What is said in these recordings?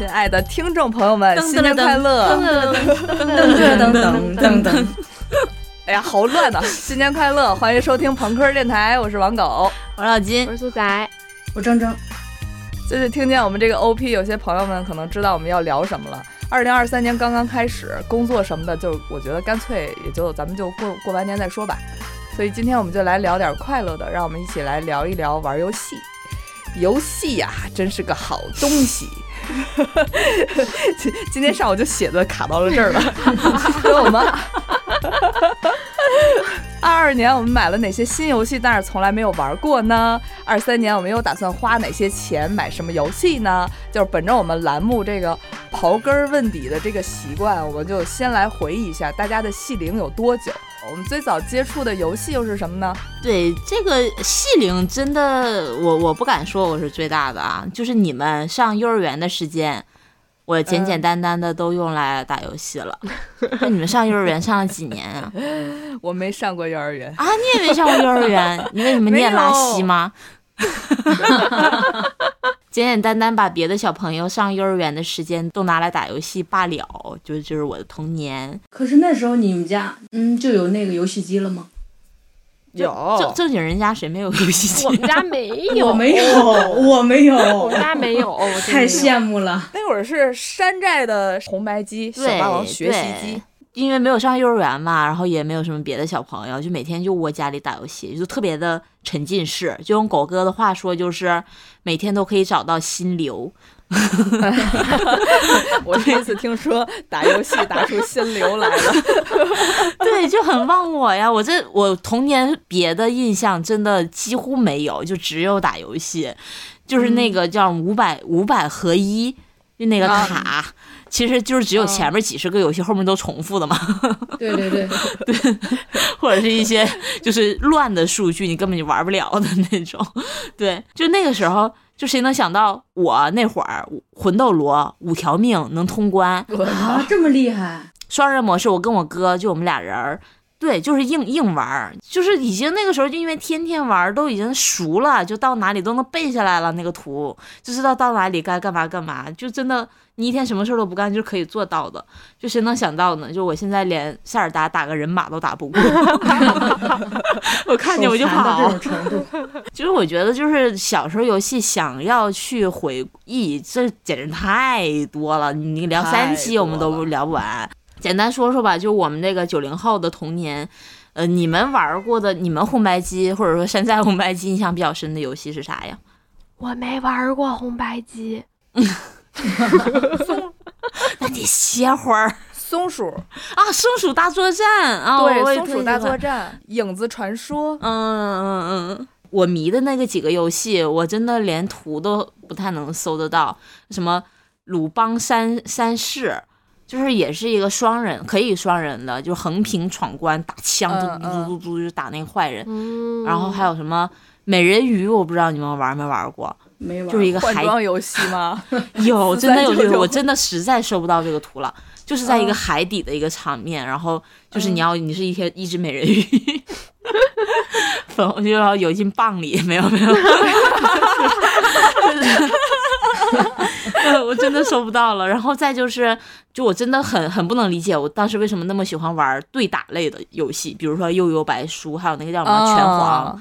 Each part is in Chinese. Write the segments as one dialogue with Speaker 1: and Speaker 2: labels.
Speaker 1: 亲爱的听众朋友们，新年快乐！
Speaker 2: 噔噔噔噔噔 噔噔。
Speaker 1: 哎呀，好乱呐！新年快乐，欢迎收听朋克电台，我是王狗，
Speaker 2: 我是老金，
Speaker 3: 我是苏仔，
Speaker 2: 我铮铮。
Speaker 1: 就是听见我们这个 OP，有些朋友们可能知道我们要聊什么了。二零二三年刚刚开始，工作什么的，就我觉得干脆也就咱们就过过完年再说吧。所以今天我们就来聊点快乐的，让我们一起来聊一聊玩游戏。游戏呀，真是个好东西。今 今天上午就写的卡到了这儿了，跟我妈。二二年我们买了哪些新游戏，但是从来没有玩过呢？二三年我们又打算花哪些钱买什么游戏呢？就是本着我们栏目这个刨根问底的这个习惯，我们就先来回忆一下大家的戏龄有多久。我们最早接触的游戏又是什么呢？
Speaker 2: 对，这个戏龄真的，我我不敢说我是最大的啊，就是你们上幼儿园的时间。我简简单单的都用来打游戏了。那你们上幼儿园上了几年啊？
Speaker 1: 我没上过幼儿园
Speaker 2: 啊，你也没上过幼儿园，你为什么念拉稀吗？简简单单把别的小朋友上幼儿园的时间都拿来打游戏罢了，就就是我的童年。
Speaker 4: 可是那时候你们家嗯就有那个游戏机了吗？
Speaker 1: 有
Speaker 2: 正正经人家谁没有游戏机？
Speaker 3: 我们家没有，
Speaker 4: 我没有，我没有，
Speaker 3: 我们家没有，
Speaker 4: 太羡慕了。
Speaker 1: 那会儿是山寨的红白机，小霸王学习机。
Speaker 2: 因为没有上幼儿园嘛，然后也没有什么别的小朋友，就每天就窝家里打游戏，就特别的沉浸式。就用狗哥的话说，就是每天都可以找到心流。
Speaker 1: 我第一次听说打游戏打出心流来了，
Speaker 2: 对，就很忘我呀。我这我童年别的印象真的几乎没有，就只有打游戏，就是那个叫五百五百合一，就那个卡，其实就是只有前面几十个游戏，后面都重复的嘛。
Speaker 4: 对对对
Speaker 2: 对，或者是一些就是乱的数据，你根本就玩不了的那种。对，就那个时候。就谁能想到我那会儿魂斗罗五条命能通关
Speaker 4: 啊，这么厉害！
Speaker 2: 双人模式，我跟我哥就我们俩人儿，对，就是硬硬玩，就是已经那个时候就因为天天玩，都已经熟了，就到哪里都能背下来了那个图，就知道到哪里该干嘛干嘛，就真的。你一天什么事儿都不干就可以做到的，就谁能想到呢？就我现在连塞尔达打个人马都打不过 我看见我就跑。其实我觉得，就是小时候游戏想要去回忆，这简直太多了。你聊三期我们都聊不完。简单说说吧，就我们那个九零后的童年，呃，你们玩过的，你们红白机或者说山寨红白机印象比较深的游戏是啥呀？
Speaker 3: 我没玩过红白机。
Speaker 2: 松，那得歇会儿。
Speaker 1: 松鼠
Speaker 2: 啊，松鼠大作战啊，
Speaker 1: 对，松鼠大作战，影子传说。
Speaker 2: 嗯嗯嗯，我迷的那个几个游戏，我真的连图都不太能搜得到。什么鲁邦三三世，就是也是一个双人，可以双人的，就横屏闯关打枪，嘟嘟嘟嘟就打那个坏人。然后还有什么美人鱼，我不知道你们玩没玩过。
Speaker 4: 没玩，
Speaker 2: 就是一个海
Speaker 1: 装游戏吗？
Speaker 2: 有，真的有这个，我真的实在收不到这个图了。就是在一个海底的一个场面，然后就是你要，你是一天一只美人鱼，粉红就要游进蚌里，没有没有，我真的收不到了。然后再就是，就我真的很很不能理解，我当时为什么那么喜欢玩对打类的游戏，比如说悠悠白书，还有那个叫什么拳皇。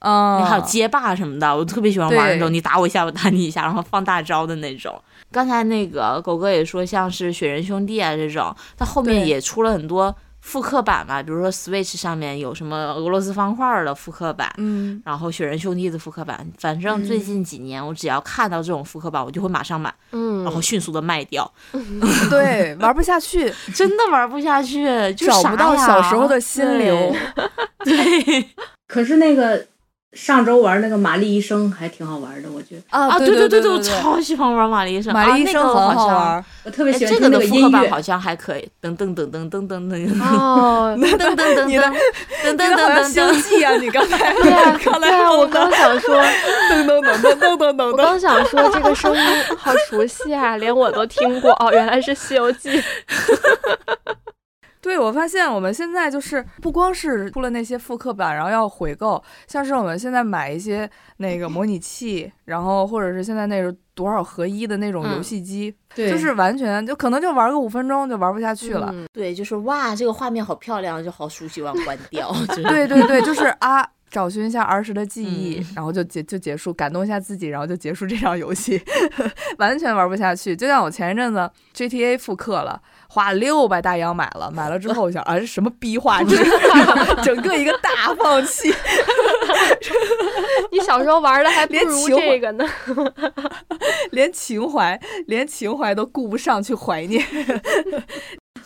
Speaker 1: 嗯，
Speaker 2: 还有街霸什么的，我特别喜欢玩那种你打我一下，我打你一下，然后放大招的那种。刚才那个狗哥也说，像是雪人兄弟啊这种，它后面也出了很多复刻版嘛，比如说 Switch 上面有什么俄罗斯方块的复刻版，
Speaker 1: 嗯，
Speaker 2: 然后雪人兄弟的复刻版。反正最近几年，我只要看到这种复刻版，我就会马上买，
Speaker 3: 嗯，
Speaker 2: 然后迅速的卖掉。
Speaker 1: 对，玩不下去，
Speaker 2: 真的玩不下去，
Speaker 1: 找不到小时候的心流。
Speaker 2: 对，
Speaker 4: 可是那个。上周玩那个玛丽医生还挺好玩的，我觉得。
Speaker 1: 啊，
Speaker 2: 对
Speaker 1: 对
Speaker 2: 对对，我超喜欢玩玛丽医生，
Speaker 1: 玛丽医生很好玩，
Speaker 4: 我特别喜欢
Speaker 2: 这个的
Speaker 4: 复刻
Speaker 2: 版好像还可以，噔噔噔噔噔噔噔，
Speaker 3: 哦，
Speaker 2: 噔噔噔噔噔噔噔噔噔，
Speaker 1: 星际啊，你刚才
Speaker 3: 对啊，对啊，我刚想说，
Speaker 1: 噔噔噔噔噔噔噔，
Speaker 3: 我刚想说这个声音好熟悉啊，连我都听过哦，原来是《西游记》。
Speaker 1: 对，我发现我们现在就是不光是出了那些复刻版，然后要回购，像是我们现在买一些那个模拟器，然后或者是现在那个多少合一的那种
Speaker 2: 嗯
Speaker 1: 游戏机，
Speaker 4: 对，
Speaker 1: 就是完全就可能就玩个五分钟就玩不下去了。
Speaker 3: 嗯
Speaker 2: 对，就是哇，这个画面好漂亮，就好熟悉，我要关掉。就是
Speaker 1: 对对对，就是啊，找寻一下儿时的记忆，
Speaker 2: 嗯
Speaker 1: 然后就结就结束，感动一下自己，然后就结束这场游戏，完全玩不下去。就像我前一阵子 GTA 复刻了，花六百大洋买了，买了之后我想啊，这 什么逼画质，整个一个大放弃。
Speaker 3: 你小时候玩的还不如
Speaker 1: 连情
Speaker 3: 这个呢。
Speaker 1: 连情怀，连情怀都顾不上去怀念。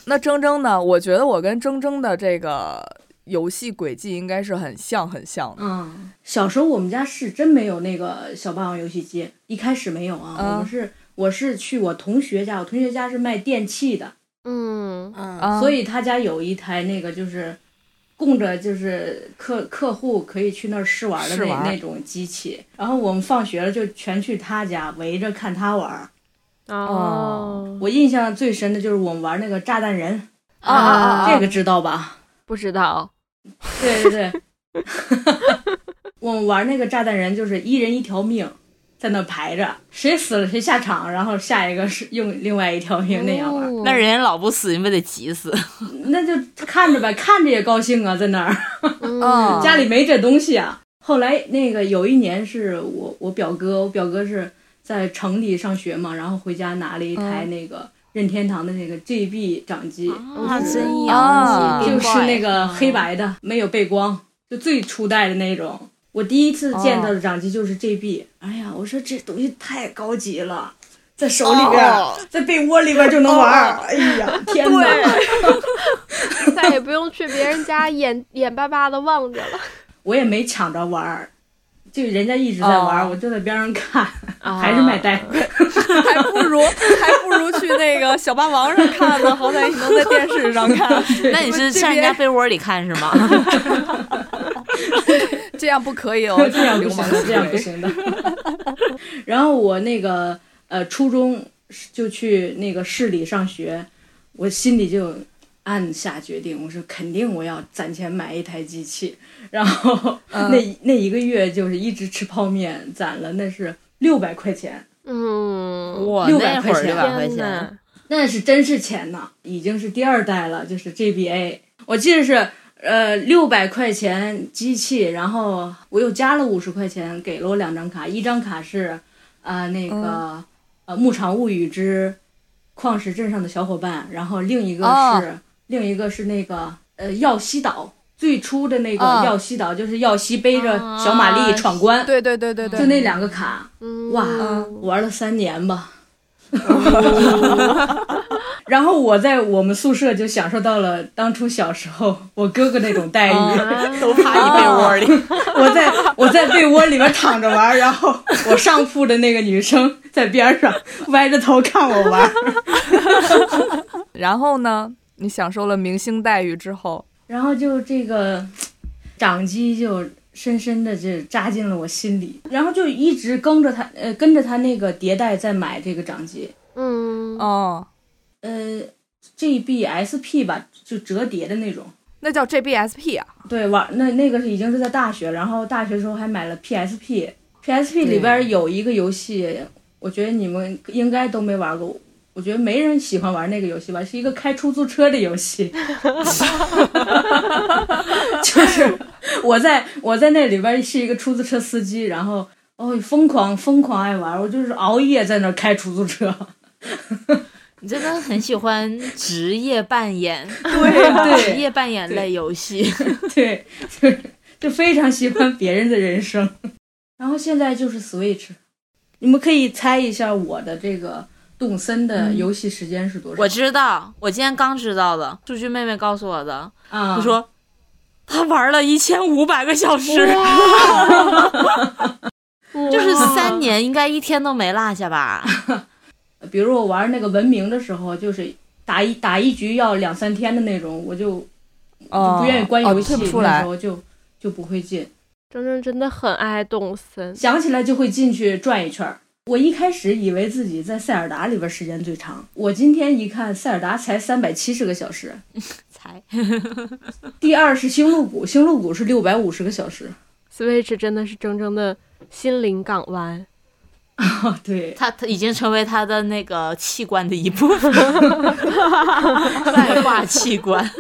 Speaker 1: 那铮铮呢？我觉得我跟铮铮的这个游戏轨迹应该是很像很像的。
Speaker 4: 嗯，小时候我们家是真没有那个小霸王游戏机，一开始没有啊。
Speaker 1: 嗯
Speaker 4: 我们是我是去我同学家，我同学家是卖电器的，
Speaker 3: 嗯。
Speaker 4: 所以他家有一台那个就是供着就是客客户可以去那儿试玩的那那种机器。然后我们放学了就全去他家围着看他玩。
Speaker 3: 哦，
Speaker 4: 我印象最深的就是我们玩那个炸弹人，
Speaker 1: 啊。
Speaker 4: 这个知道吧？
Speaker 3: 不知道。
Speaker 4: 对对对，我们玩那个炸弹人就是一人一条命，在那排着，谁死了谁下场，然后下一个是用另外一条命那样玩，
Speaker 3: 哦
Speaker 2: 那人家老不死，你不得急死？
Speaker 4: 那就看着呗，看着也高兴啊，在那儿
Speaker 1: 哦
Speaker 4: 家里没这东西啊。后来那个有一年是我我表哥，我表哥是在城里上学嘛，然后回家拿了一台那个任天堂的那个 GB 掌机，
Speaker 2: 啊，
Speaker 4: 就是
Speaker 2: 真
Speaker 1: 啊
Speaker 2: 洋气，
Speaker 4: 就是那
Speaker 2: 嗯
Speaker 4: 个黑白的，没有背光，就最初代的那种。我第一次见到的掌机就是 GB，、哎呀，我说这东西太高级了，在手里边，
Speaker 1: 哦
Speaker 4: 在被窝里边就能玩儿。哎呀，天哪！
Speaker 3: 再也不用去别人家眼眼巴巴的望着了。
Speaker 4: 我也没抢着玩儿，就人家一直在玩，
Speaker 1: 哦
Speaker 4: 我就在边上看，
Speaker 3: 啊
Speaker 4: 还是买单。
Speaker 1: 还不如还不如去那个小霸王上看呢，好歹你能在电视上看。
Speaker 2: 那你是上人家被窝里看是吗？
Speaker 1: 这样不可以哦，
Speaker 4: 这样不行的，这样不。
Speaker 1: 行
Speaker 4: 的。然后我那个呃初中就去那个市里上学，我心里就暗下决定，我说肯定我要攒钱买一台机器。然后、
Speaker 1: 嗯
Speaker 4: 那那一个月就是一直吃泡面，攒了那是六百块钱，
Speaker 3: 嗯，
Speaker 2: 哇
Speaker 4: ，600
Speaker 2: 那会儿
Speaker 4: 块钱
Speaker 2: 六百块钱，
Speaker 4: 那是真是钱呐，已经是第二代了，就是 GBA，我记得是。呃，六百块钱机器，然后我又加了五十块钱，给了我两张卡，一张卡是，呃，那个、
Speaker 1: 嗯
Speaker 4: 呃《牧场物语之矿石镇上的小伙伴》，然后另一个是、
Speaker 1: 哦
Speaker 4: 另一个是那个呃耀西岛最初的那个
Speaker 1: 哦
Speaker 4: 耀西岛，就是耀西背着小玛丽
Speaker 2: 啊
Speaker 4: 闯关，
Speaker 1: 对对对对。对，
Speaker 4: 就那两个卡，
Speaker 3: 嗯。
Speaker 4: 哇
Speaker 1: 嗯
Speaker 4: 玩了三年吧。然后我在我们宿舍就享受到了当初小时候我哥哥那种待遇，
Speaker 3: 啊。
Speaker 2: 都趴你被窝里。
Speaker 4: 我在我在被窝里面躺着玩，然后我上铺的那个女生在边上歪着头看我玩，
Speaker 1: 然后呢，你享受了明星待遇之后，
Speaker 4: 然后就这个掌机就深深的就扎进了我心里，然后就一直跟着他，呃，跟着他那个迭代在买这个掌机，
Speaker 3: 嗯，
Speaker 1: 哦，
Speaker 4: 呃，GBSP 吧，就折叠的那种。
Speaker 1: 那叫 GBSP 啊，
Speaker 4: 对，玩那那个是已经是在大学，然后大学时候还买了 PSP，PSP 里边有一个游戏，我觉得你们应该都没玩过。我觉得没人喜欢玩那个游戏吧，是一个开出租车的游戏，就是我在我在那里边是一个出租车司机，然后哦疯狂疯狂爱玩，我就是熬夜在那开出租车，
Speaker 2: 你真的很喜欢职业扮演，
Speaker 4: 对对。
Speaker 2: 职业扮演类游戏。
Speaker 4: 对，就是就非常喜欢别人的人生。然后现在就是 Switch，你们可以猜一下我的这个动森的游戏时间是多少？
Speaker 2: 我知道，我今天刚知道的，数据妹妹告诉我的。
Speaker 4: 啊，
Speaker 2: 她说她玩了一千五百个小时，就是三年，应该一天都没落下吧？
Speaker 4: 比如我玩那个文明的时候，就是打一打一局要两三天的那种，我就不愿意关游戏，
Speaker 1: 哦退不出来
Speaker 4: 那时。候就就不会进，
Speaker 3: 真真真的很爱动森，
Speaker 4: 想起来就会进去转一圈儿。我一开始以为自己在塞尔达里边时间最长，我今天一看，塞尔达才三百七十个小时。
Speaker 2: 才
Speaker 4: 第二是星露谷，星露谷是六百五十个小时。
Speaker 3: Switch 真的是铮铮的心灵港湾。
Speaker 4: 啊，对，
Speaker 2: 他他已经成为他的那个器官的一部分，外挂器官。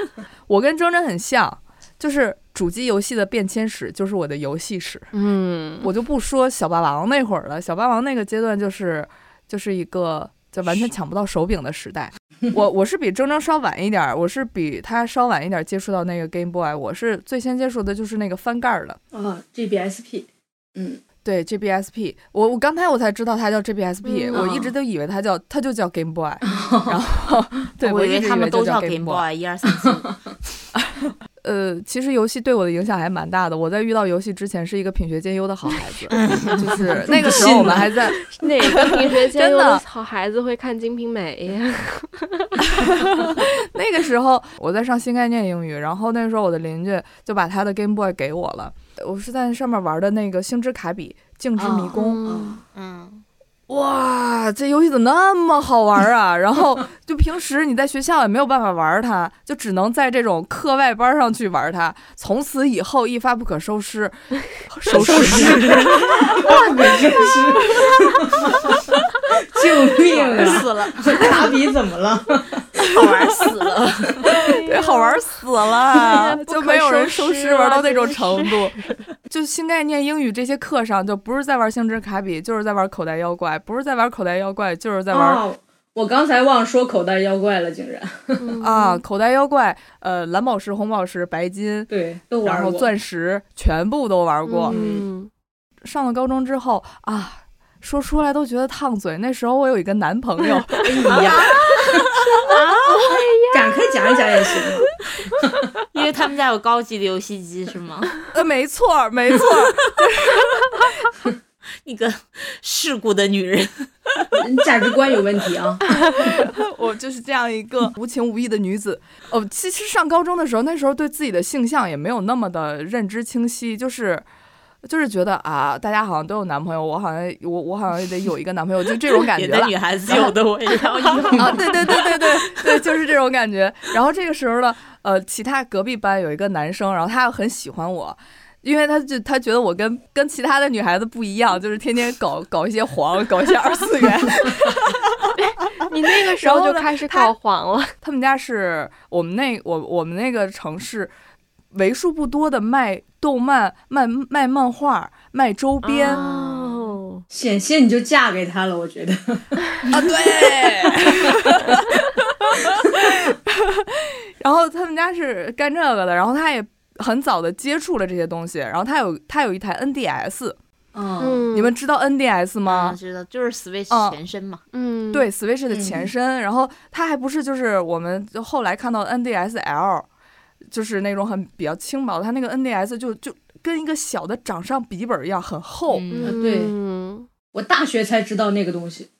Speaker 1: 我跟铮铮很像，就是主机游戏的变迁史就是我的游戏史。
Speaker 3: 嗯，
Speaker 1: 我就不说小霸王那会儿了，小霸王那个阶段就是就是一个就完全抢不到手柄的时代。我我是比铮铮稍晚一点儿，我是比他稍晚一点儿接触到那个 Game Boy，我是最先接触的就是那个翻盖儿的。
Speaker 4: 啊，GBSP，嗯，
Speaker 1: 对 GBSP，我我刚才我才知道它叫 GBSP，、
Speaker 3: 嗯
Speaker 1: 我一直都以为它叫它就叫 Game Boy，然后 对
Speaker 2: 我以为
Speaker 1: 一直就
Speaker 2: 他们都叫
Speaker 1: Game
Speaker 2: Boy，一二三四。
Speaker 1: 呃，其实游戏对我的影响还蛮大的。我在遇到游戏之前是一个品学兼优的好孩子，就是那个时候我们还在
Speaker 3: 哪个品学兼优
Speaker 1: 真的
Speaker 3: 的好孩子会看《金瓶梅》呀？
Speaker 1: 那个时候我在上新概念英语，然后那时候我的邻居就把他的 Game Boy 给我了，我是在上面玩的那个星之卡比静之迷宫。
Speaker 3: 嗯
Speaker 2: 嗯，
Speaker 1: 哇，这游戏怎么那么好玩啊？然后就平时你在学校也没有办法玩它，就只能在这种课外班上去玩它。从此以后一发不可收拾，收拾
Speaker 4: 我真是，救命啊！
Speaker 2: 死了，
Speaker 4: 卡比怎么了？
Speaker 2: 好玩死了。
Speaker 1: 对，好玩死了，就没有人收
Speaker 3: 收拾
Speaker 1: 拾玩
Speaker 3: 啊
Speaker 1: 到那种程度。就新概念英语这些课上，就不是在玩星之卡比，就是在玩口袋妖怪；不是在玩口袋妖怪，就是在玩、
Speaker 4: 哦，我刚才忘说口袋妖怪了，竟然，
Speaker 3: 嗯
Speaker 1: 啊 口袋妖怪。呃，蓝宝石、红宝石、白金，
Speaker 4: 对，都玩过。
Speaker 1: 然后钻石，全部都玩过。
Speaker 3: 嗯，
Speaker 1: 上了高中之后啊，说出来都觉得烫嘴。那时候我有一个男朋友，
Speaker 4: 哎呀，展开讲一讲也行。
Speaker 2: 因为他们家有高级的游戏机是吗？
Speaker 1: 呃，没错儿，没错儿，
Speaker 2: 一个世故的女人。
Speaker 4: 价值观有问题啊！
Speaker 1: 我就是这样一个无情无义的女子。哦，其实上高中的时候，那时候对自己的性向也没有那么的认知清晰，就是。就是觉得啊，大家好像都有男朋友，我好像我我好像也得有一个男朋友，就这种感觉 了
Speaker 2: 女孩子有的我也要 有。
Speaker 1: 啊！对对对对对对，就是这种感觉。然后这个时候呢，呃，其他隔壁班有一个男生，然后他很喜欢我，因为他就他觉得我跟跟其他的女孩子不一样，就是天天搞搞一些黄，搞一些二次元。
Speaker 3: 你那个时候
Speaker 1: 然后
Speaker 3: 就开始
Speaker 1: 他
Speaker 3: 搞黄了，
Speaker 1: 他们家是我们那我我们那个城市为数不多的卖动漫、卖卖漫画、卖周边
Speaker 4: 险些你就嫁给他了，我觉得。
Speaker 1: 啊对。然后他们家是干这个的，然后他也很早的接触了这些东西，然后他有他有一台 NDS，、
Speaker 4: 嗯，
Speaker 3: 嗯，
Speaker 1: 你们知道 NDS
Speaker 2: 啊，
Speaker 1: 吗？
Speaker 2: 知道，就是 Switch
Speaker 1: 嗯
Speaker 2: 前身嘛。
Speaker 3: 嗯，
Speaker 1: 对，Switch 的前身，然后它还不是就是我们就后来看到 NDSL，就是那种很比较轻薄的，它那个 NDS 就就跟一个小的掌上笔记本一样，很厚，
Speaker 2: 嗯
Speaker 3: 嗯，
Speaker 4: 对
Speaker 3: 嗯
Speaker 4: 我大学才知道那个东西。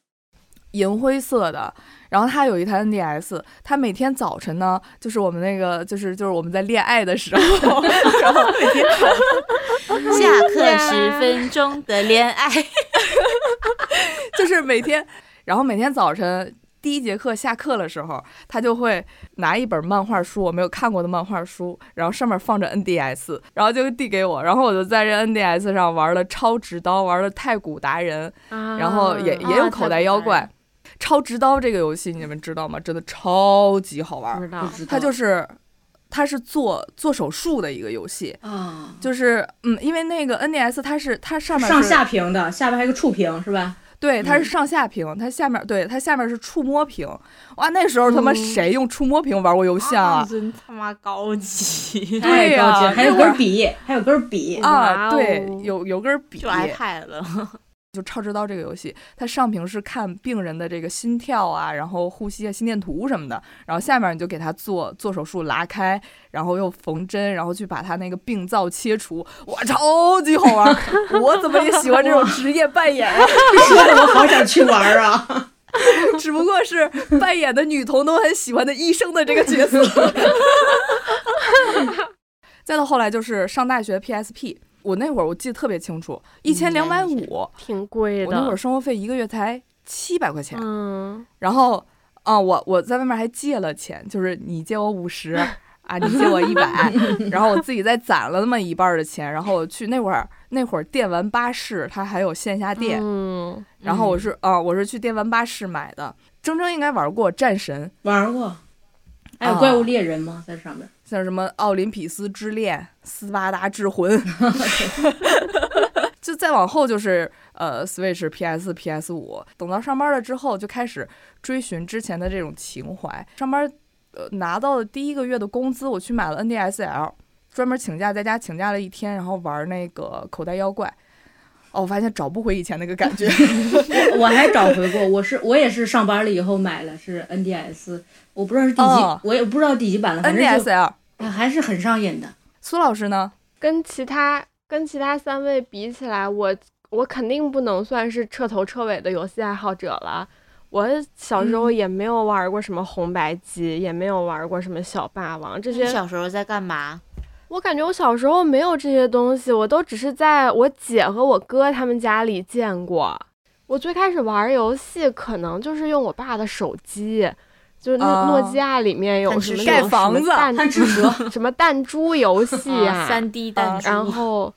Speaker 1: 银灰色的。然后他有一台 NDS，他每天早晨呢，就是我们那个就是就是我们在恋爱的时候，然后每天
Speaker 2: 下课十分钟的恋爱，
Speaker 1: 就是每天，然后每天早晨。第一节课下课的时候，他就会拿一本漫画书，我没有看过的漫画书，然后上面放着 NDS，然后就递给我，然后我就在这 NDS 上玩了超直刀，玩了太古达人，
Speaker 3: 啊，
Speaker 1: 然后也也有口袋妖怪。超直刀这个游戏你们知道吗？真的超级好玩儿，它就是它是做做手术的一个游戏，
Speaker 4: 啊，
Speaker 1: 就是嗯，因为那个 NDS 它是它上面
Speaker 4: 上下屏的，下边还有个触屏是吧？
Speaker 1: 对，它是
Speaker 4: 嗯
Speaker 1: 上下屏，它下面对它下面是触摸屏。哇，那时候他妈
Speaker 3: 嗯
Speaker 1: 谁用触摸屏玩过游戏啊？
Speaker 2: 真他妈高级，
Speaker 1: 对呀
Speaker 4: 太高级了，还有根笔，还有根笔。
Speaker 1: 啊，对
Speaker 3: 哦，
Speaker 1: 有有根笔
Speaker 2: 就，iPad 了。
Speaker 1: 就超直刀这个游戏，它上屏是看病人的这个心跳啊，然后呼吸啊、心电图什么的，然后下面你就给他做做手术拉开，然后又缝针，然后去把他那个病灶切除，哇，超级好玩！我怎么也喜欢这种职业扮演啊？
Speaker 4: 说的我好想去玩啊！
Speaker 1: 只不过是扮演的女童都很喜欢的医生的这个角色。再到后来就是上大学 PSP，我那会儿我记得特别清楚，一千两百五，
Speaker 3: 挺贵的。
Speaker 1: 我那会儿生活费一个月才七百块钱，
Speaker 3: 嗯，
Speaker 1: 然后啊、我我在外面还借了钱，就是你借我五十。啊，你借我一百，然后我自己再攒了那么一半儿的钱，然后我去那会儿那会儿电玩巴士它还有线下店，
Speaker 3: 嗯，
Speaker 1: 然后我是啊、我是去电玩巴士买的。铮铮应该玩过战神，
Speaker 4: 玩过，还有怪物猎人吗？在上面？
Speaker 1: 像什么奥林匹斯之恋、斯巴达之魂，就再往后就是呃 Switch、PS、PS 五。等到上班了之后，就开始追寻之前的这种情怀。上班呃拿到的第一个月的工资，我去买了 NDSL，专门请假在家请假了一天，然后玩那个口袋妖怪。哦，我发现找不回以前那个感觉。
Speaker 4: 我还找回过，我是我也是上班了以后买了，是 NDS，我不知道是第几，
Speaker 1: 哦
Speaker 4: 我也不知道第几版了，反正就
Speaker 1: NDSL，
Speaker 4: 啊还是很上瘾的。
Speaker 1: 苏老师呢？
Speaker 3: 跟其他跟其他三位比起来，我我肯定不能算是彻头彻尾的游戏爱好者了。我小时候
Speaker 1: 嗯
Speaker 3: 也没有玩过什么红白机，也没有玩过什么小霸王这
Speaker 2: 你
Speaker 3: 些。
Speaker 2: 小时候在干嘛？
Speaker 3: 我感觉我小时候没有这些东西，我都只是在我姐和我哥他们家里见过。我最开始玩游戏，可能就是用我爸的手机，就是那
Speaker 1: 哦
Speaker 3: 诺基亚里面有什么
Speaker 1: 盖房子
Speaker 3: 什么弹
Speaker 4: 珠，
Speaker 3: 什么弹珠游戏啊，
Speaker 2: 三 D 弹珠，
Speaker 3: 然后，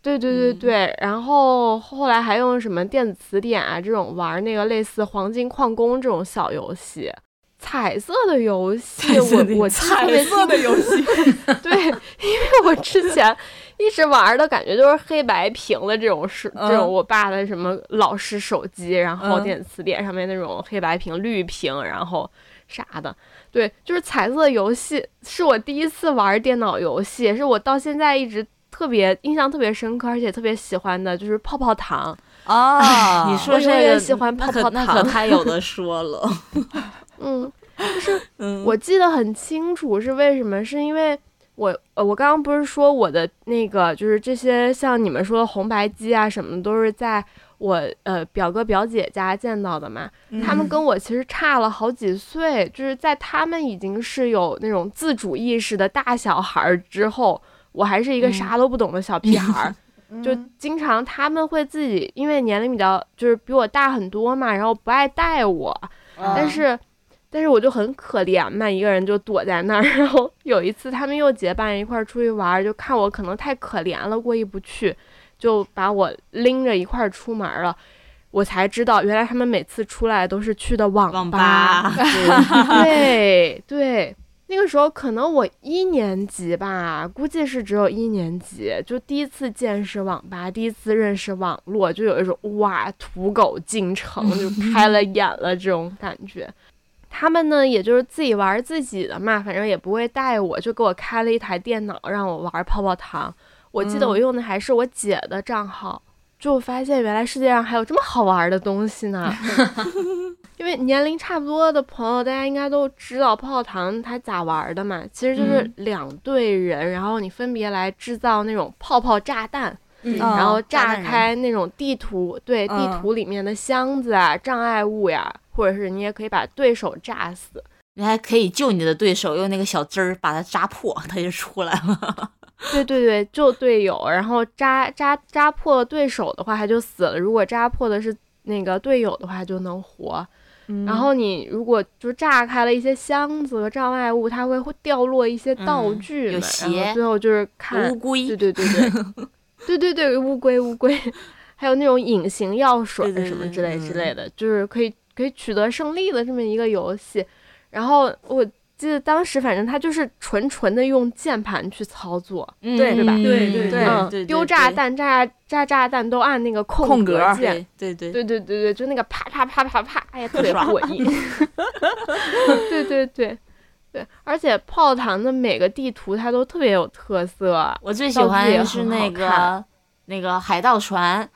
Speaker 3: 对对对
Speaker 2: 嗯。
Speaker 3: 对，然后后来还用什么电子词典啊这种玩那个类似黄金矿工这种小游戏，彩色的游戏，我我
Speaker 1: 彩色的游戏，
Speaker 3: 对，因为我之前一直玩的感觉就是黑白屏的这种是、这种
Speaker 1: 嗯。
Speaker 3: 我爸的什么老式手机，然后
Speaker 1: 嗯。
Speaker 3: 电子词典上面那种黑白屏、绿屏，然后啥的。对，就是彩色游戏是我第一次玩电脑游戏，也是我到现在一直特别印象特别深刻，而且特别喜欢的，就是泡泡糖。
Speaker 1: 啊
Speaker 2: 你说
Speaker 3: 我永
Speaker 2: 这个
Speaker 3: 远喜欢泡泡糖
Speaker 2: 那可
Speaker 3: 糖
Speaker 2: 太有的说了。
Speaker 3: 嗯，
Speaker 2: 就是，
Speaker 3: 我记得很清楚，是为什么？是因为我呃，我刚刚不是说我的那个就是这些像你们说的红白机啊什么的，都是在我呃表哥表姐家见到的嘛。他们跟我其实差了好几岁，就是在他们已经是有那种自主意识的大小孩儿之后，我还是一个
Speaker 2: 嗯
Speaker 3: 啥都不懂的小屁孩儿。就
Speaker 1: 嗯
Speaker 3: 经常他们会自己，因为年龄比较就是比我大很多嘛，然后不爱带我，
Speaker 1: 啊
Speaker 3: 但是，但是我就很可怜嘛，一个人就躲在那儿。然后有一次他们又结伴一块儿出去玩儿，就看我可能太可怜了，过意不去，就把我拎着一块儿出门了。我才知道，原来他们每次出来都是去的网。吧，对 对，那个时候可能我一年级吧，估计是只有一年级，就第一次见识网吧，第一次认识网络，就有一种哇土狗进城，就开了眼了这种感觉。他们呢，也就是自己玩自己的嘛，反正也不会带我，就给我开了一台电脑让我玩泡泡糖。我记得我
Speaker 1: 嗯
Speaker 3: 用的还是我姐的账号，就发现原来世界上还有这么好玩的东西呢。因为年龄差不多的朋友，大家应该都知道泡泡糖它咋玩的嘛。其实就是
Speaker 4: 嗯
Speaker 3: 两队人，然后你分别来制造那种泡泡炸弹，然后炸开那种地图，对地
Speaker 1: 嗯
Speaker 3: 图里面的箱子啊、障碍物呀，或者是你也可以把对手炸死。
Speaker 2: 你还可以救你的对手，用那个小针儿把它扎破，它就出来了。
Speaker 3: 对 对对，救队友，然后扎扎扎破了对手的话，他就死了；如果扎破的是那个队友的话，就能活。
Speaker 1: 嗯
Speaker 3: 然后你如果就炸开了一些箱子和障碍物，它会会掉落一些道
Speaker 2: 嗯有
Speaker 3: 具嘛，然
Speaker 2: 鞋
Speaker 3: 后最后就是看
Speaker 2: 乌，龟
Speaker 3: 对，对对对，对 对对，乌龟乌龟，还有那种隐形药水什么之类之
Speaker 2: 嗯
Speaker 3: 类的，就是可以可以取得胜利的这么一个游戏。然后我记得当时反正他就是纯纯的用键盘去操作，
Speaker 2: 嗯
Speaker 1: 对
Speaker 3: 对吧
Speaker 4: 对对对
Speaker 3: 嗯，
Speaker 2: 对，
Speaker 3: 丢炸弹、炸炸炸弹都按那个
Speaker 1: 空
Speaker 3: 格
Speaker 1: 格
Speaker 3: 键，
Speaker 2: 对对对，
Speaker 3: 对对对对，就那个啪啪啪啪啪，哎呀，特别
Speaker 2: 爽
Speaker 3: 过瘾。对对对对，而且泡糖的每个地图它都特别有特色。
Speaker 2: 我最喜欢是那个那个海盗船，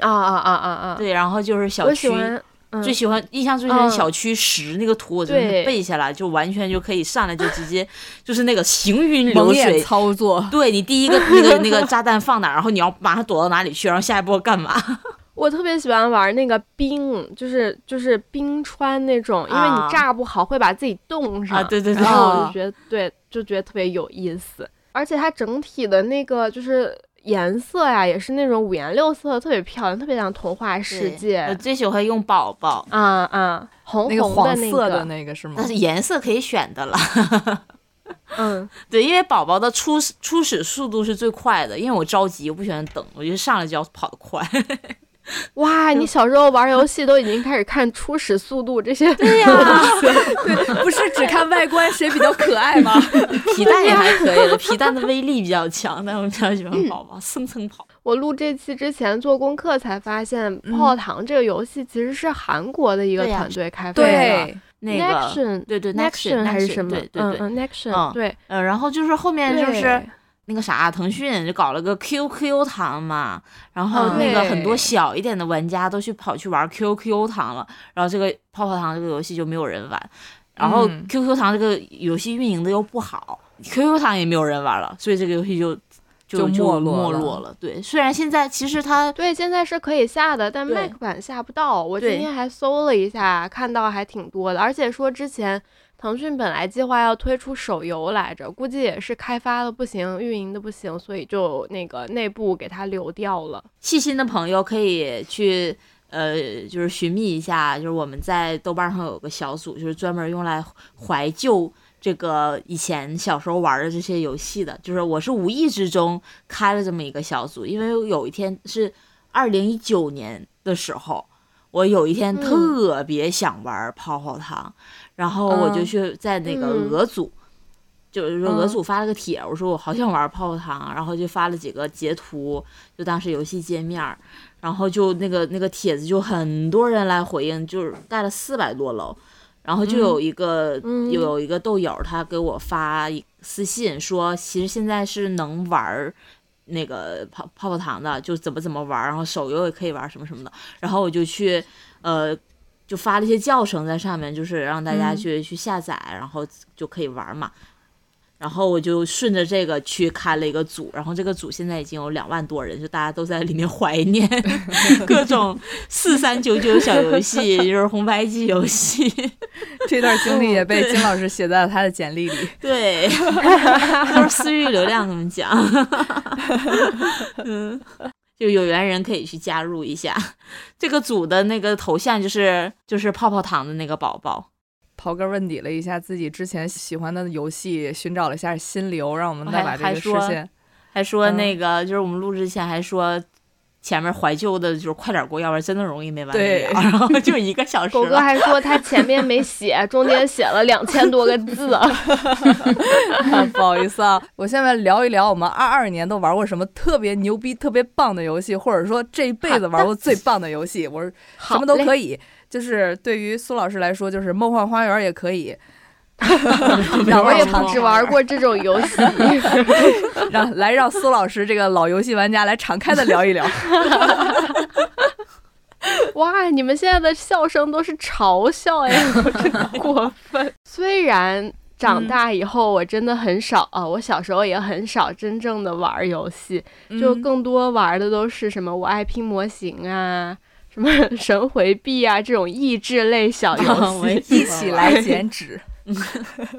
Speaker 3: 啊啊啊啊啊！
Speaker 2: 对，然后就是小区。
Speaker 3: 我喜欢，嗯，
Speaker 2: 最喜欢印象最深
Speaker 3: 嗯
Speaker 2: 小区十那个图，我真的背下来，就完全就可以上来就直接就是那个行云流水。
Speaker 1: 操作，
Speaker 2: 对你第一个那个那个炸弹放哪儿，然后你要马上躲到哪里去，然后下一波干嘛？
Speaker 3: 我特别喜欢玩那个冰，就是就是冰川那种，因为
Speaker 2: 啊
Speaker 3: 你炸不好会把自己冻上。
Speaker 2: 啊，对对对
Speaker 3: 然，后我
Speaker 1: 啊
Speaker 3: 就觉得对，就觉得特别有意思，而且它整体的那个就是颜色呀，也是那种五颜六色，特别漂亮，特别像童话世界。
Speaker 2: 我最喜欢用宝宝，
Speaker 3: 啊啊，红
Speaker 1: 那个
Speaker 3: 红的那
Speaker 1: 黄色
Speaker 3: 个
Speaker 1: 的那个是吗
Speaker 2: 但？是颜色可以选的了。
Speaker 3: 嗯，
Speaker 2: 对，因为宝宝的初始初始速度是最快的，因为我着急，我不喜欢等，我就上来就要跑得快。
Speaker 3: 哇，你小时候玩游戏都已经开始看初始速度这些，
Speaker 2: 对呀、对
Speaker 1: 不是只看外观谁比较可爱吗？
Speaker 2: 皮蛋也还可以的，皮蛋的威力比较强，但我比较喜欢宝宝蹭蹭跑。
Speaker 3: 我录这期之前做功课才发现，
Speaker 1: 嗯
Speaker 3: 泡泡糖这个游戏其实是韩国的一个团队开发的。
Speaker 1: 对，
Speaker 2: 那个
Speaker 3: Nexion
Speaker 2: 对对
Speaker 3: Nexion 还是什么？
Speaker 2: 对对对，
Speaker 3: 嗯嗯，Nexion
Speaker 2: 嗯
Speaker 3: 对，
Speaker 2: 呃，然后就是后面就是
Speaker 3: 对
Speaker 2: 那个啥，腾讯就搞了个 QQ 糖嘛，然后
Speaker 1: 嗯
Speaker 2: 那个很多小一点的玩家都去跑去玩 QQ 糖了，然后这个泡泡糖这个游戏就没有人玩，然后
Speaker 1: 嗯
Speaker 2: QQ 糖这个游戏运营的又不好，QQ 糖也没有人玩了，所以这个游戏就
Speaker 1: 就
Speaker 2: 就
Speaker 1: 没落了
Speaker 2: 没落了。对，虽然现在其实它
Speaker 3: 对，现在是可以下的，但 Mac 版下不到。我今天还搜了一下，看到还挺多的，而且说之前腾讯本来计划要推出手游来着，估计也是开发的不行，运营的不行，所以就那个内部给它流掉了。
Speaker 2: 细心的朋友可以去呃，就是寻觅一下，就是我们在豆瓣上有个小组，就是专门用来怀旧这个以前小时候玩的这些游戏的。就是我是无意之中开了这么一个小组，因为有一天是二零一九年的时候。我有一天
Speaker 3: 嗯
Speaker 2: 特别想玩泡泡糖，然后我就
Speaker 1: 嗯
Speaker 2: 去在那个
Speaker 3: 嗯
Speaker 2: 俄组，就是说俄
Speaker 1: 嗯
Speaker 2: 组发了个帖，我说我好想玩泡泡糖，然后就发了几个截图，就当时游戏界面儿，然后就那个那个帖子就很多人来回应，就是盖了四百多楼，然后就有一个、
Speaker 3: 嗯
Speaker 2: 有一个豆友他给我发私信说，其实现在是能玩那个泡泡泡糖的，就怎么怎么玩，然后手游也可以玩什么什么的，然后我就去呃。就发了一些教程在上面，就是让大家
Speaker 1: 嗯
Speaker 2: 去、去下载，然后就可以玩嘛。然后我就顺着这个去开了一个组，然后这个组现在已经有两万多人，就大家都在里面怀念 各种四三九九小游戏，就是红白机游戏。
Speaker 1: 这段经历也被金老师写在了他的简历里。
Speaker 2: 对，都是私域流量，怎么讲？嗯，就有缘人可以去加入一下。这个组的那个头像就是就是泡泡糖的那个宝宝。
Speaker 1: 刨根问底了一下自己之前喜欢的游戏，寻找了一下心流，让我们再
Speaker 2: 还
Speaker 1: 把这个实
Speaker 2: 还说。还说
Speaker 1: 嗯
Speaker 2: 那个、就是我们录之前还说。前面怀旧的，就是快点过，要不然真的容易没完没
Speaker 1: 对
Speaker 2: 了。然后就一个小时
Speaker 3: 狗哥，还说他前面没写，中间写了两千多个字。
Speaker 1: 不好意思啊，我现在聊一聊我们二二年都玩过什么特别牛逼、特别棒的游戏，或者说这一辈子玩过最棒的游戏。我说什么都可。
Speaker 3: 以，
Speaker 1: 就是对于苏老师来说，就是梦幻花园也可以，
Speaker 3: 我也不只玩
Speaker 2: 过。
Speaker 3: 这种游戏。
Speaker 1: 让来让苏老师这个老游戏玩家来敞开的聊一聊。
Speaker 3: 哇，你们现在的笑声都是嘲笑呀，真的过分。虽然长大以后我真的很少啊、我小时候也很少真正的玩游戏，就
Speaker 1: 嗯
Speaker 3: 更多玩的都是什么我爱拼模型啊。什么 神回避啊，这种益智类小游戏，
Speaker 1: 一起来剪纸。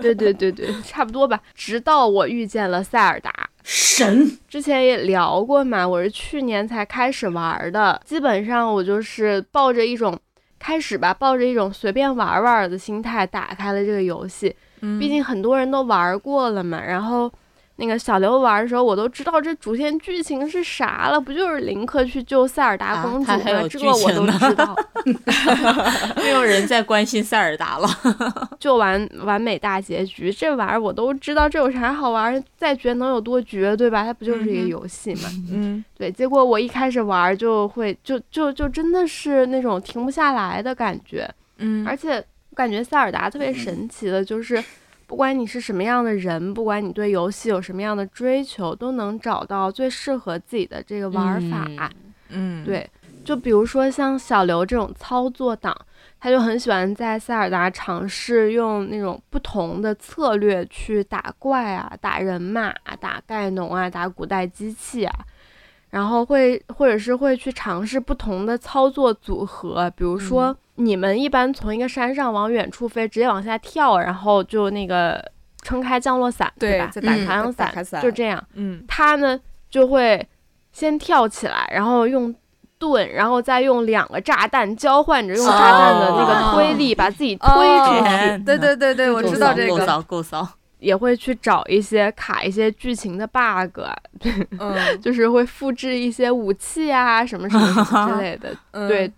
Speaker 3: 对对对对，差不多吧。直到我遇见了塞尔达，
Speaker 4: 神，
Speaker 3: 之前也聊过嘛，我是去年才开始玩的，基本上我就是抱着一种开始吧，抱着一种随便玩玩的心态打开了这个游戏。
Speaker 1: 嗯
Speaker 3: 毕竟很多人都玩过了嘛，然后那个小刘玩的时候，我都知道这主线剧情是啥了，不就是林克去救塞尔达
Speaker 2: 啊
Speaker 3: 公主吗？
Speaker 2: 它还有
Speaker 3: 这个我都知道。
Speaker 2: 没有人在关心塞尔达了。
Speaker 3: 就完完美大结局，这玩意儿我都知道，这有啥好玩？再绝能有多绝，对吧？它不就是一个游戏嘛？
Speaker 1: 嗯
Speaker 3: 对，结果我一开始玩就会就就就真的是那种停不下来的感觉，
Speaker 1: 嗯
Speaker 3: 而且我感觉塞尔达特别神奇的就是，不管你是什么样的人，不管你对游戏有什么样的追求，都能找到最适合自己的这个玩法。
Speaker 2: 嗯。
Speaker 1: 嗯，
Speaker 3: 对，就比如说像小刘这种操作党，他就很喜欢在塞尔达尝试用那种不同的策略去打怪啊、打人马、啊、打盖农啊、打古代机器啊，然后会或者是会去尝试不同的操作组合，比如说、
Speaker 1: 嗯
Speaker 3: 你们一般从一个山上往远处飞，直接往下跳，然后就那个撑开降落伞，吧？
Speaker 1: 对吧打
Speaker 3: 打太阳
Speaker 1: 打开伞
Speaker 3: 就这样。
Speaker 1: 嗯
Speaker 3: 他呢就会先跳起来，然后用盾，然后再用两个炸弹交换着用炸弹的那个推力把自己推出去。
Speaker 1: 对对对对，我知道这个。
Speaker 2: 够骚够骚。
Speaker 3: 也会去找一些卡一些剧情的 bug，
Speaker 1: 嗯
Speaker 3: 就是会复制一些武器啊什么什么什么之类的。
Speaker 1: 嗯
Speaker 3: 对，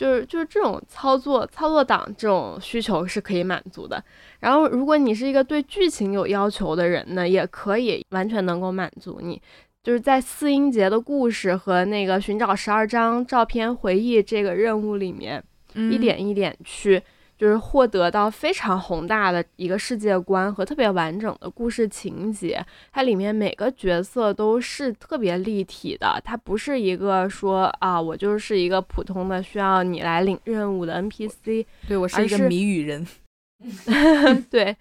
Speaker 3: 就是就是这种操作操作党这种需求是可以满足的。然后，如果你是一个对剧情有要求的人呢，也可以完全能够满足你。就是在四音节的故事和那个寻找十二张照片回忆这个任务里面，
Speaker 1: 嗯
Speaker 3: 一点一点去，就是获得到非常宏大的一个世界观和特别完整的故事情节。它里面每个角色都是特别立体的，它不是一个说啊，我就是一个普通的需要你来领任务的 NPC，
Speaker 1: 对我是一个谜语人。
Speaker 3: 对。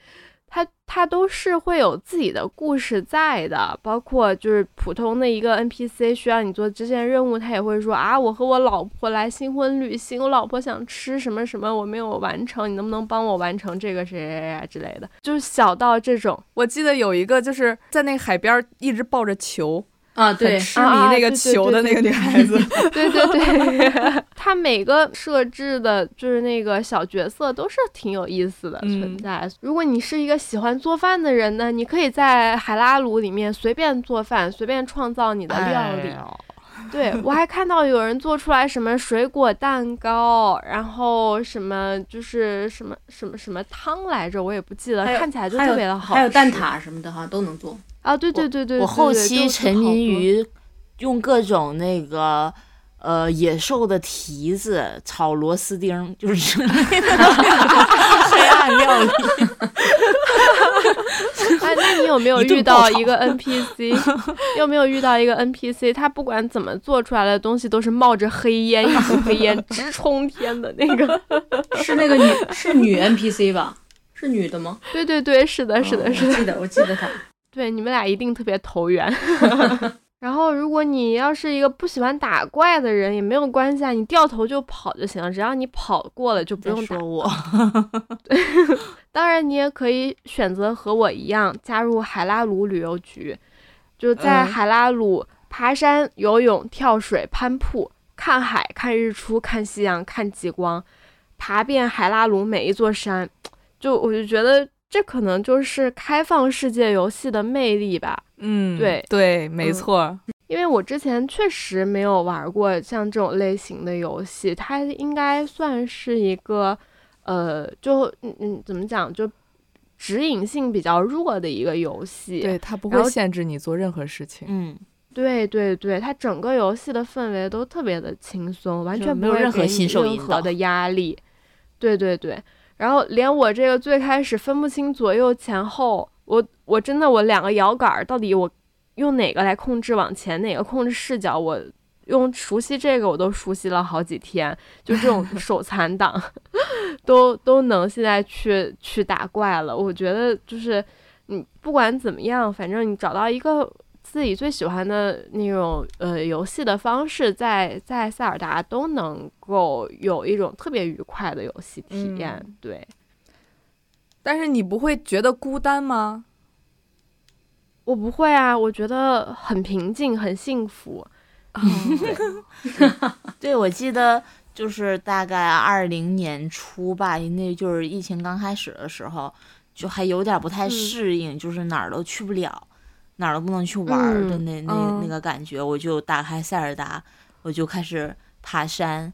Speaker 3: 它它都是会有自己的故事在的，包括就是普通的一个 NPC 需要你做支线任务，他也会说啊，我和我老婆来新婚旅行，我老婆想吃什么什么，我没有完成，你能不能帮我完成这个谁谁谁啊之类的，就是小到这种。
Speaker 1: 我记得有一个就是在那个海边一直抱着球，
Speaker 4: 啊，对，
Speaker 1: 痴迷那个球的那个女孩子。
Speaker 3: 对 对对，她 每个设置的就是那个小角色都是挺有意思的存
Speaker 1: 嗯
Speaker 3: 在。如果你是一个喜欢做饭的人呢，你可以在海拉鲁里面随便做饭，随便创造你的料理。
Speaker 2: 哎
Speaker 3: 对我还看到有人做出来什么水果蛋糕，然后什么就是什么什么什么汤来着，我也不记得，看起来就特别的好吃。
Speaker 4: 还有蛋挞什么的哈都能做。
Speaker 3: 啊，对对对对，
Speaker 2: 我
Speaker 3: 对对
Speaker 2: 后期沉迷于用各种那个呃野兽的蹄子炒螺丝钉，就是 之类的黑暗料理。
Speaker 3: 哎，那你有没有遇到一个 NPC？有没有遇到一个 NPC？他不管怎么做出来的东西都是冒着黑烟，一股黑烟直冲天的那个。
Speaker 4: 是那个女是女 NPC 吧？是女的吗？
Speaker 3: 对对对，是的，是的，
Speaker 4: 哦
Speaker 3: 是的。
Speaker 4: 我记得我记得她。
Speaker 3: 对，你们俩一定特别投缘。然后，如果你要是一个不喜欢打怪的人，也没有关系啊，你掉头就跑就行了，只要你跑过了就不用打
Speaker 2: 说。我，
Speaker 3: 当然，你也可以选择和我一样加入海拉鲁旅游局，就在
Speaker 1: 嗯
Speaker 3: 海拉鲁爬山、游泳、跳水、攀瀑、看海、看日出、看夕阳、看极光，爬遍海拉鲁每一座山。就我就觉得这可能就是开放世界游戏的魅力吧。
Speaker 1: 嗯，
Speaker 3: 对
Speaker 1: 对，没
Speaker 3: 嗯
Speaker 1: 错。
Speaker 3: 因为我之前确实没有玩过像这种类型的游戏，它应该算是一个，呃，就嗯嗯，怎么讲，就指引性比较弱的一个游戏。
Speaker 1: 对，它不会限制你做任何事情。
Speaker 2: 嗯，
Speaker 3: 对对对，它整个游戏的氛围都特别的轻松，完全
Speaker 2: 没有任何新手引导
Speaker 3: 任何的压力。对对对，然后连我这个最开始分不清左右前后，我我真的我两个摇杆儿到底我用哪个来控制往前，哪个控制视角，我用熟悉这个我都熟悉了好几天，就这种 手残党都都能现在去去打怪了。我觉得就是你不管怎么样，反正你找到一个自己最喜欢的那种呃游戏的方式，在在塞尔达都能够有一种特别愉快的游戏体验。
Speaker 1: 嗯
Speaker 3: 对
Speaker 1: 但是你不会觉得孤单吗？
Speaker 3: 我不会啊，我觉得很平静，很幸福。
Speaker 2: 对，我记得就是大概二零年初吧，那就是疫情刚开始的时候，就还有点不太
Speaker 3: 嗯
Speaker 2: 适应，就是哪儿都去不了，哪儿都不能去玩儿的
Speaker 3: 嗯
Speaker 2: 那、那
Speaker 1: 嗯
Speaker 2: 那个感觉，我就打开塞尔达，我就开始爬山。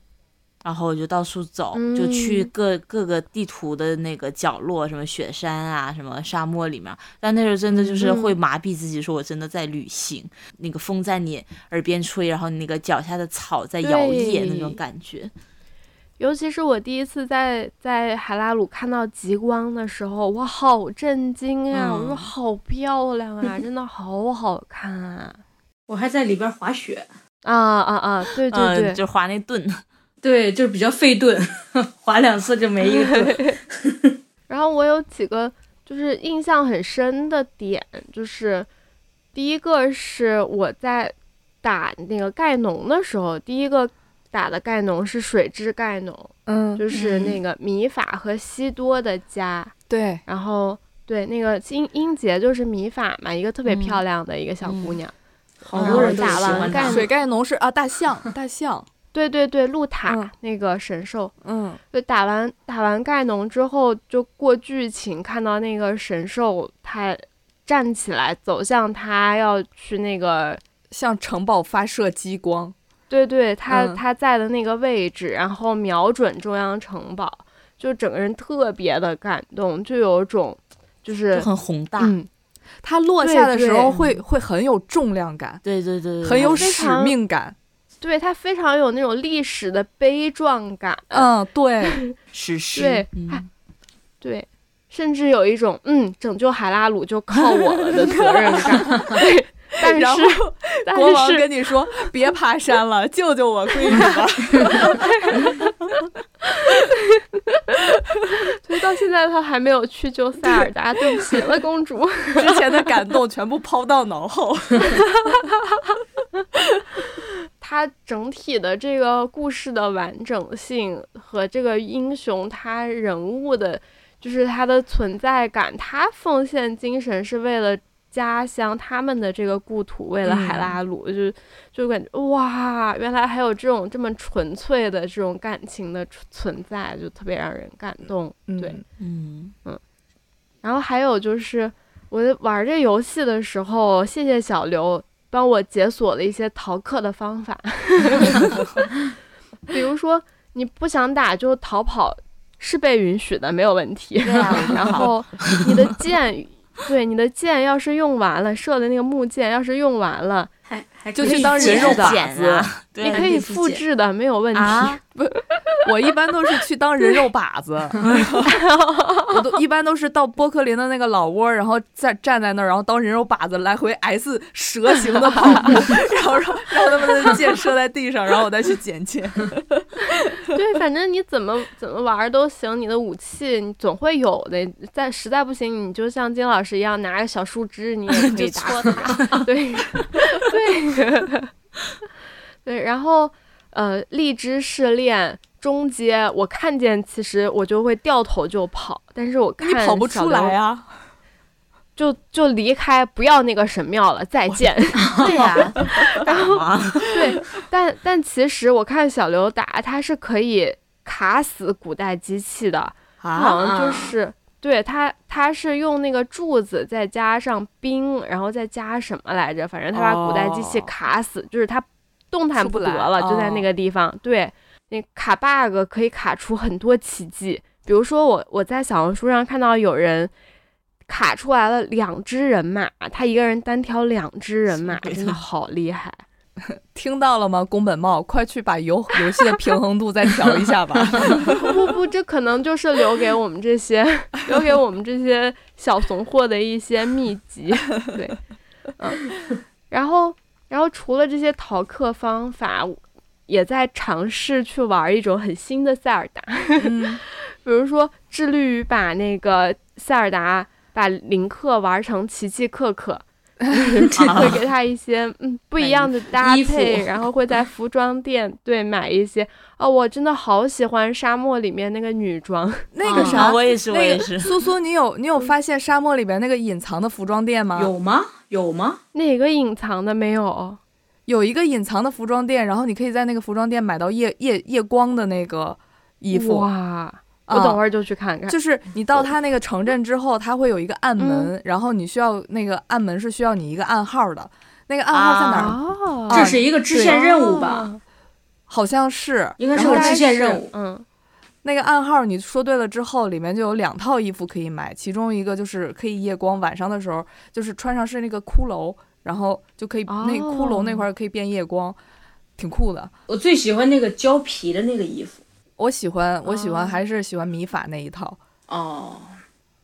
Speaker 2: 然后我就到处走，就去
Speaker 3: 嗯
Speaker 2: 各各个地图的那个角落，什么雪山啊，什么沙漠里面。但那时候真的就是会
Speaker 3: 嗯
Speaker 2: 麻痹自己，说我真的在旅行。那个风在你耳边吹，然后你那个脚下的草在摇曳那种感觉。
Speaker 3: 尤其是我第一次在在海拉鲁看到极光的时候，我好震惊啊！我说
Speaker 2: 嗯
Speaker 3: 好漂亮啊，真的好好看啊！
Speaker 4: 我还在里边滑雪，
Speaker 3: 啊啊啊！对对对，
Speaker 2: 嗯，就滑那盾。
Speaker 4: 对，就是比较费盾，滑两次就没一个盾。
Speaker 3: 然后我有几个就是印象很深的点，就是第一个是我在打那个盖农的时候，第一个打的盖农是水之盖农，
Speaker 1: 嗯，
Speaker 3: 就是
Speaker 4: 嗯
Speaker 3: 那个米法和西多的家。
Speaker 1: 对，
Speaker 3: 然后对那个英英杰就是米法嘛，一个特别
Speaker 2: 嗯
Speaker 3: 漂亮的一个小姑娘。
Speaker 4: 好多人都
Speaker 3: 打
Speaker 4: 喜欢它
Speaker 3: 完盖农
Speaker 1: 水盖农是啊，大象，大象。
Speaker 3: 对对对，鹿塔、
Speaker 1: 嗯
Speaker 3: 那个神兽，
Speaker 1: 嗯
Speaker 3: 就打完打完盖农之后，就过剧情，看到那个神兽它站起来走向他要去那个，
Speaker 1: 向城堡发射激光，
Speaker 3: 对对，他、
Speaker 1: 嗯
Speaker 3: 他在的那个位置，然后瞄准中央城堡，就整个人特别的感动，就有种就是
Speaker 2: 就很宏大。
Speaker 3: 嗯，
Speaker 1: 它落下的时候
Speaker 3: 对
Speaker 1: 会会很有重量感，
Speaker 2: 对对对对，
Speaker 1: 很有使命感。
Speaker 3: 对，他非常有那种历史的悲壮感，
Speaker 1: 嗯，对，
Speaker 2: 史诗。
Speaker 3: 对
Speaker 2: 嗯
Speaker 3: 对，甚至有一种嗯，拯救海拉鲁就靠我了的责任感。对，但
Speaker 1: 然后
Speaker 3: 是
Speaker 1: 国王跟你说别爬山了，救救我闺女吧。
Speaker 3: 所以到现在他还没有去救塞尔达，对不起了，公主。
Speaker 1: 之前的感动全部抛到脑后。
Speaker 3: 他整体的这个故事的完整性和这个英雄他人物的，就是他的存在感，他奉献精神是为了。家乡，他们的这个故土，为了海拉鲁，就就感觉哇，原来还有这种这么纯粹的这种感情的存在，就特别让人感动。对，
Speaker 2: 嗯。
Speaker 3: 然后还有就是我在玩这游戏的时候，谢谢小刘帮我解锁了一些逃课的方法，比如说你不想打就逃跑是被允许的，没有问题。
Speaker 2: 对啊。
Speaker 3: 然后你的剑，对你的箭要是用完了，射的那个木箭要是用完了，
Speaker 1: 就去当人肉靶子
Speaker 2: 啊，
Speaker 3: 你可以复制的，没有问题。
Speaker 2: 啊，
Speaker 1: 我一般都是去当人肉靶子，我都一般都是到波克林的那个老窝，然后再站在那儿，然后当人肉靶子来回 S 蛇形的跑步，然后让让他们的箭射在地上，然后我再去捡箭。
Speaker 3: 对，反正你怎么怎么玩都行，你的武器你总会有的。在实在不行，你就像金老师一样拿个小树枝，你也可以打死它。对，对，对。然后呃，荔枝试炼中阶，我看见其实我就会掉头就跑，但是我看
Speaker 1: 你跑不出来啊！
Speaker 3: 就就离开，不要那个神庙了，再见。
Speaker 2: 对 呀，然后
Speaker 3: 对，但但其实我看小刘打，他是可以卡死古代机器的。
Speaker 1: 啊，
Speaker 3: 好像就是对他，他是用那个柱子再加上冰，然后再加什么来着？反正他把古代机器
Speaker 1: 哦
Speaker 3: 卡死，就是他动弹
Speaker 1: 不
Speaker 3: 得了，就在那
Speaker 1: 哦
Speaker 3: 个地方。对，那卡 bug 可以卡出很多奇迹，比如说我我在小红书上看到有人。卡出来了两只人马，他一个人单挑两只人马，真的好厉害。
Speaker 1: 听到了吗？宫本茂，快去把游 游戏的平衡度再调一下吧。
Speaker 3: 不不不，这可能就是留给我们这些留给我们这些小怂货的一些秘籍。对，嗯，然后然后除了这些逃课方法，也在尝试去玩一种很新的塞尔达，
Speaker 1: 嗯，
Speaker 3: 比如说致力于把那个塞尔达把林克玩成奇奇克克。会给他一些嗯不一样的搭配，然后会在服装店对买一些哦，我真的好喜欢沙漠里面那个女装，
Speaker 2: 啊
Speaker 1: 那个啥，
Speaker 2: 我也是，我
Speaker 1: 那个
Speaker 2: 也是。
Speaker 1: 苏苏，你有你有发现沙漠里面那个隐藏的服装店吗？
Speaker 4: 有吗？有吗？
Speaker 3: 哪个隐藏的没有？
Speaker 1: 有一个隐藏的服装店，然后你可以在那个服装店买到夜夜夜光的那个衣服。
Speaker 3: 哇！我
Speaker 1: 啊
Speaker 3: 等会儿就去看看。
Speaker 1: 就是你到他那个城镇之后，他会有一个暗门，然后你需要那个暗门是需要你一个暗号的，那个暗号在哪儿？
Speaker 3: 哦，
Speaker 4: 这是一个支线任务吧？
Speaker 3: 啊？
Speaker 1: 好像是，
Speaker 4: 应该是个支线任务。
Speaker 3: 嗯，
Speaker 1: 那个暗号你说对了之后，里面就有两套衣服可以买，其中一个就是可以夜光，晚上的时候就是穿上是那个骷髅，然后就可以、那骷髅那块儿可以变夜光，挺酷的。
Speaker 4: 我最喜欢那个胶皮的那个衣服。
Speaker 1: 我喜欢，我喜欢
Speaker 3: 哦
Speaker 1: 还是喜欢米法那一套。
Speaker 4: 哦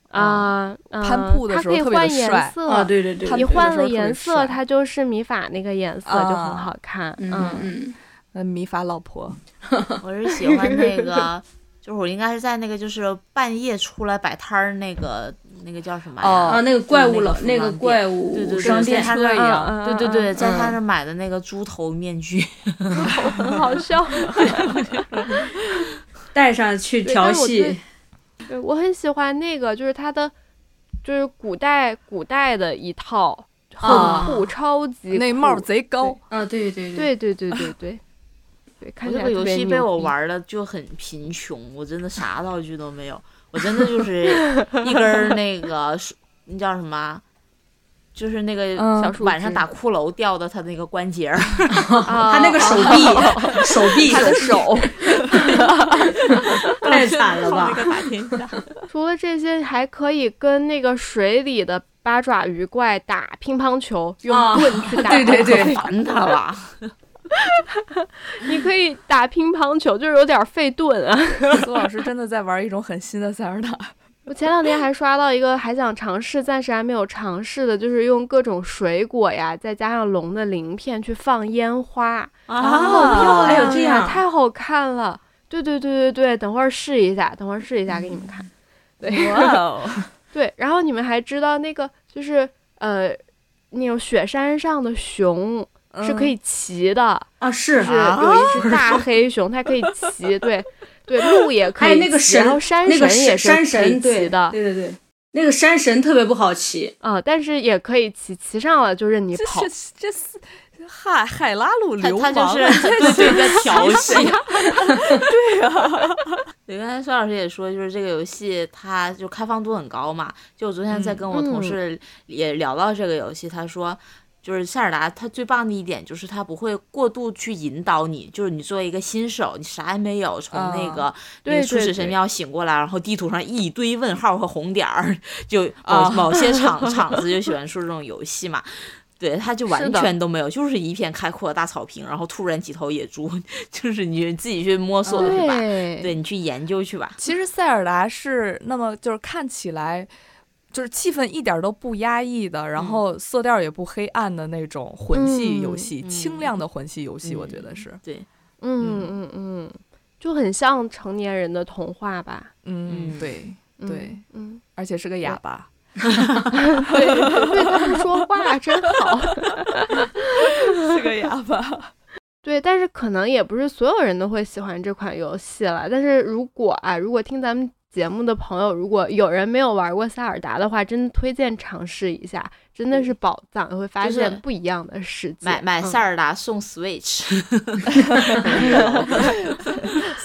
Speaker 3: 啊，嗯
Speaker 1: 攀布的时候
Speaker 3: 它可以
Speaker 1: 特别的
Speaker 3: 换颜
Speaker 1: 帅
Speaker 3: 色
Speaker 4: 啊，对对对，
Speaker 3: 你换了颜色，
Speaker 1: 帅
Speaker 3: 它就是米法那个颜色，就很
Speaker 1: 啊
Speaker 3: 好看。
Speaker 4: 嗯
Speaker 3: 嗯，
Speaker 4: 嗯
Speaker 1: 嗯，米法老婆，
Speaker 2: 我是喜欢那个，就是我应该是在那个就是半夜出来摆摊儿那个那个叫什么呀？
Speaker 1: 哦
Speaker 4: 啊，那个怪物了，那个怪物
Speaker 2: 对对对
Speaker 4: 商店
Speaker 1: 车一样
Speaker 3: 嗯
Speaker 2: 对对对，在他
Speaker 4: 嗯
Speaker 2: 那买的那个猪头面具，
Speaker 3: 很好笑。
Speaker 4: 带上去调
Speaker 3: 对我
Speaker 4: 戏
Speaker 3: 对。我很喜欢那个，就是他的，就是古代古代的一套，很
Speaker 4: 啊
Speaker 3: 酷，超级酷
Speaker 1: 那帽贼高，
Speaker 4: 啊，对对对，
Speaker 3: 对对对对对，对，看
Speaker 2: 我这个游戏被我玩的就很贫穷，我真的啥道具都没有，我真的就是 一根儿那个那叫什么，就是那个晚上打骷髅掉的他那个关节
Speaker 4: 他那个手臂，手臂
Speaker 1: 他的手，
Speaker 4: 太惨了吧？
Speaker 3: 除了这些，还可以跟那个水里的八爪鱼怪打乒乓球，用
Speaker 4: 啊
Speaker 3: 盾去打。
Speaker 4: 对对对
Speaker 2: 烦他了。
Speaker 3: 你可以打乒乓球，就是有点费盾啊。
Speaker 1: 苏老师真的在玩一种很新的塞尔达。
Speaker 3: 我前两天还刷到一个还想尝试，暂时还没有尝试的，就是用各种水果呀，再加上龙的鳞片去放烟花，
Speaker 2: 啊
Speaker 3: 好漂亮呀，
Speaker 4: 这样
Speaker 3: 太好看了。对对对对对，等会儿试一下，等会儿试一下给你们看。对
Speaker 1: 哇哦，
Speaker 3: 对，然后你们还知道那个就是呃，那种雪山上的熊是可以骑的，
Speaker 4: 啊，是
Speaker 3: 就是有一只大黑熊，它可以骑，对对，鹿也可以骑，
Speaker 4: 还有那个神
Speaker 3: 然后山神也是骑的，
Speaker 4: 对对对，那个山神特别不好骑，
Speaker 3: 啊、但是也可以骑，骑上了就任你
Speaker 1: 这
Speaker 3: 跑。
Speaker 1: 是这是海海拉鲁
Speaker 2: 他
Speaker 1: 流氓 啊，
Speaker 2: 他就是对对在调戏。
Speaker 1: 对啊，
Speaker 2: 对，刚才孙老师也说，就是这个游戏它就开放度很高嘛。就我昨天在跟我同
Speaker 3: 嗯
Speaker 2: 事也聊到这个游戏，他说。就是塞尔达，它最棒的一点就是它不会过度去引导你，就是你作为一个新手，你啥也没有，从那个、那
Speaker 3: 对
Speaker 2: 个初始神庙醒过来，然后地图上一堆问号和红点儿，就 某、
Speaker 1: 啊
Speaker 2: 某些 场场子就喜欢说这种游戏嘛。对，它就完全都没有，就是一片开阔的大草坪，然后突然几头野猪，就是你自己去摸索去吧，
Speaker 3: 对
Speaker 2: 对你去研究去吧。
Speaker 1: 其实塞尔达是那么就是看起来。就是气氛一点都不压抑的，然后色调也不黑暗的那种魂系游戏，
Speaker 2: 嗯
Speaker 1: 清亮的魂系游戏，我觉得是，
Speaker 2: 对，
Speaker 3: 嗯嗯嗯，就很像成年人的童话吧。
Speaker 1: 嗯，
Speaker 2: 嗯
Speaker 1: 对，
Speaker 3: 嗯
Speaker 1: 对
Speaker 3: 嗯，
Speaker 1: 而且是个哑巴，
Speaker 3: 对对，他们说话真好。
Speaker 1: 是个哑巴，
Speaker 3: 对，但是可能也不是所有人都会喜欢这款游戏了。但是如果啊，如果听咱们节目的朋友，如果有人没有玩过塞尔达的话，真的推荐尝试一下，真的是宝藏，你会发现不一样的世界。
Speaker 2: 买买
Speaker 3: 嗯
Speaker 2: 塞尔达送 Switch，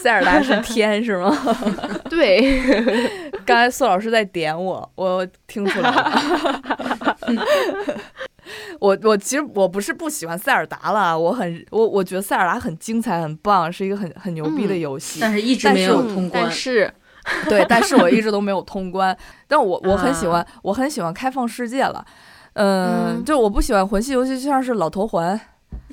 Speaker 1: 塞尔达是天是吗？
Speaker 3: 对，
Speaker 1: 刚才苏老师在点我，我听出来了。我我其实我不是不喜欢塞尔达了，我很我我觉得塞尔达很精彩很棒，是一个很很牛逼的
Speaker 3: 嗯
Speaker 1: 游戏。
Speaker 4: 但是一直没有
Speaker 3: 嗯
Speaker 4: 通关
Speaker 3: 但。是
Speaker 1: 对，但是我一直都没有通关。但我我很喜欢，
Speaker 3: 啊
Speaker 1: 我很喜欢开放世界了。嗯，
Speaker 3: 嗯
Speaker 1: 就我不喜欢魂系游戏，就像是老头环、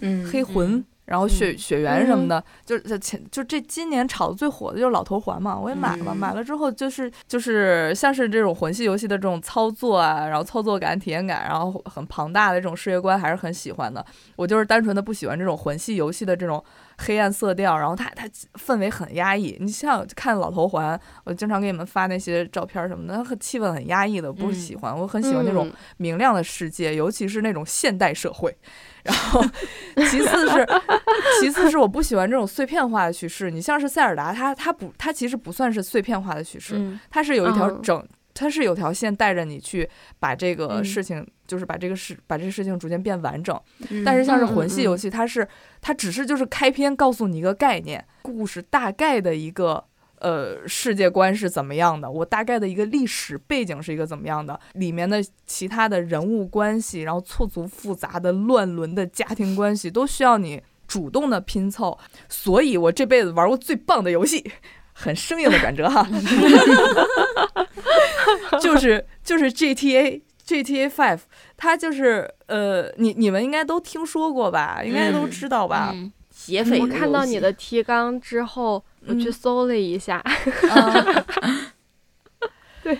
Speaker 4: 嗯，
Speaker 1: 黑魂。然后血
Speaker 2: 嗯
Speaker 1: 血缘什么的，就是前就这今年炒的最火的就是老头环嘛，我也买了，
Speaker 4: 嗯
Speaker 1: 买了之后就是就是像是这种魂系游戏的这种操作啊，然后操作感、体验感，然后很庞大的这种世界观，还是很喜欢的。我就是单纯的不喜欢这种魂系游戏的这种黑暗色调，然后它它氛围很压抑。你像看老头环，我经常给你们发那些照片什么的，它气氛很压抑的，不是喜欢。我很喜欢那种
Speaker 3: 嗯
Speaker 1: 明亮的世界，尤其是那种现代社会。然后，其次是，其次是我不喜欢这种碎片化的叙事。你像是塞尔达，它它不，它其实不算是碎片化的叙事，
Speaker 2: 嗯
Speaker 1: 它是有一条
Speaker 3: 嗯
Speaker 1: 整，它是有条线带着你去把这个
Speaker 2: 嗯
Speaker 1: 事情，就是把这个事，把这个事情逐渐变完整。
Speaker 4: 嗯
Speaker 1: 但是像是魂系游戏，它是它只是就是开篇告诉你一个概念，故事大概的一个呃世界观是怎么样的，我大概的一个历史背景是一个怎么样的，里面的其他的人物关系，然后错综复杂的乱伦的家庭关系，都需要你主动的拼凑。所以我这辈子玩过最棒的游戏。很生硬的转折哈，就是就是 GTA GTA Five，它就是呃，你你们应该都听说过吧，应该都
Speaker 4: 嗯
Speaker 1: 知道吧？
Speaker 2: 嗯，劫匪
Speaker 3: 我看到你的提纲之后，我去
Speaker 1: 嗯
Speaker 3: 搜了一下，
Speaker 1: 啊
Speaker 3: 对。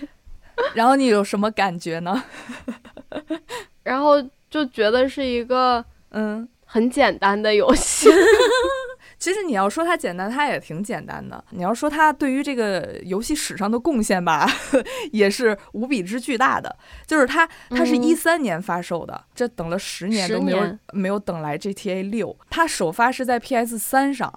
Speaker 1: 然后你有什么感觉呢？
Speaker 3: 然后就觉得是一个
Speaker 1: 嗯，
Speaker 3: 很简单的游戏。
Speaker 1: 其实你要说它简单，它也挺简单的。你要说它对于这个游戏史上的贡献吧，也是无比之巨大的。就是它，它是
Speaker 3: 嗯
Speaker 1: 一三年发售的，这等了十年都没有没有等来 GTA 六。它首发是在 PS 三上，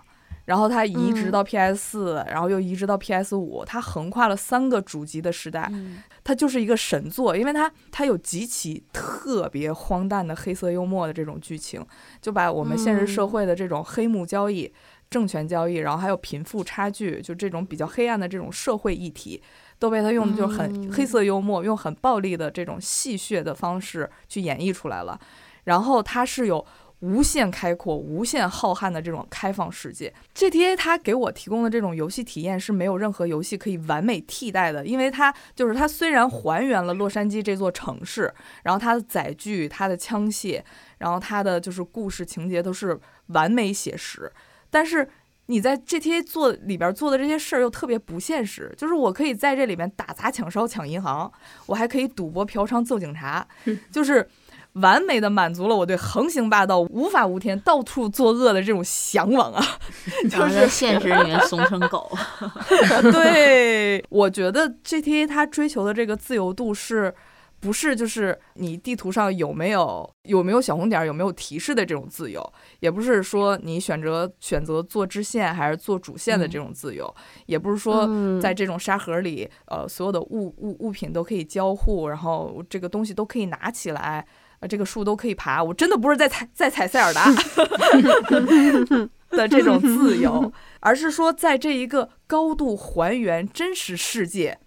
Speaker 1: 然后它移植到 PS 四、然后又移植到 PS 五，它横跨了三个主机的时代，
Speaker 2: 嗯。
Speaker 1: 它就是一个神作，因为它它有极其特别荒诞的黑色幽默的这种剧情，就把我们现实社会的这种黑幕交易、政权交易，然后还有贫富差距，就这种比较黑暗的这种社会议题，都被他用的就是很
Speaker 3: 嗯。
Speaker 1: 黑色幽默，用很暴力的这种戏谑的方式去演绎出来了。然后它是有无限开阔、无限浩瀚的这种开放世界。GTA 它给我提供的这种游戏体验是没有任何游戏可以完美替代的，因为它就是它虽然还原了洛杉矶这座城市，然后它的载具、它的枪械，然后它的就是故事情节都是完美写实，但是。你在 GTA 做里边做的这些事儿又特别不现实，就是我可以在这里面打砸抢烧抢银行，我还可以赌博嫖娼揍警察，就是完美的满足了我对横行霸道、无法无天、到处作恶的这种向往啊！
Speaker 2: 就是现实里面怂成狗，
Speaker 1: 对，我觉得 GTA 它追求的这个自由度是。不是，就是你地图上有没有有没有小红点儿，有没有提示的这种自由，也不是说你选择选择做支线还是做主线的这种自由，也不是说
Speaker 3: 嗯
Speaker 1: 在这种沙盒里，呃，所有的物物物品都可以交互，然后这个东西都可以拿起来，呃，这个树都可以爬。我真的不是在踩在踩塞尔达 的这种自由，而是说在这一个高度还原真实世界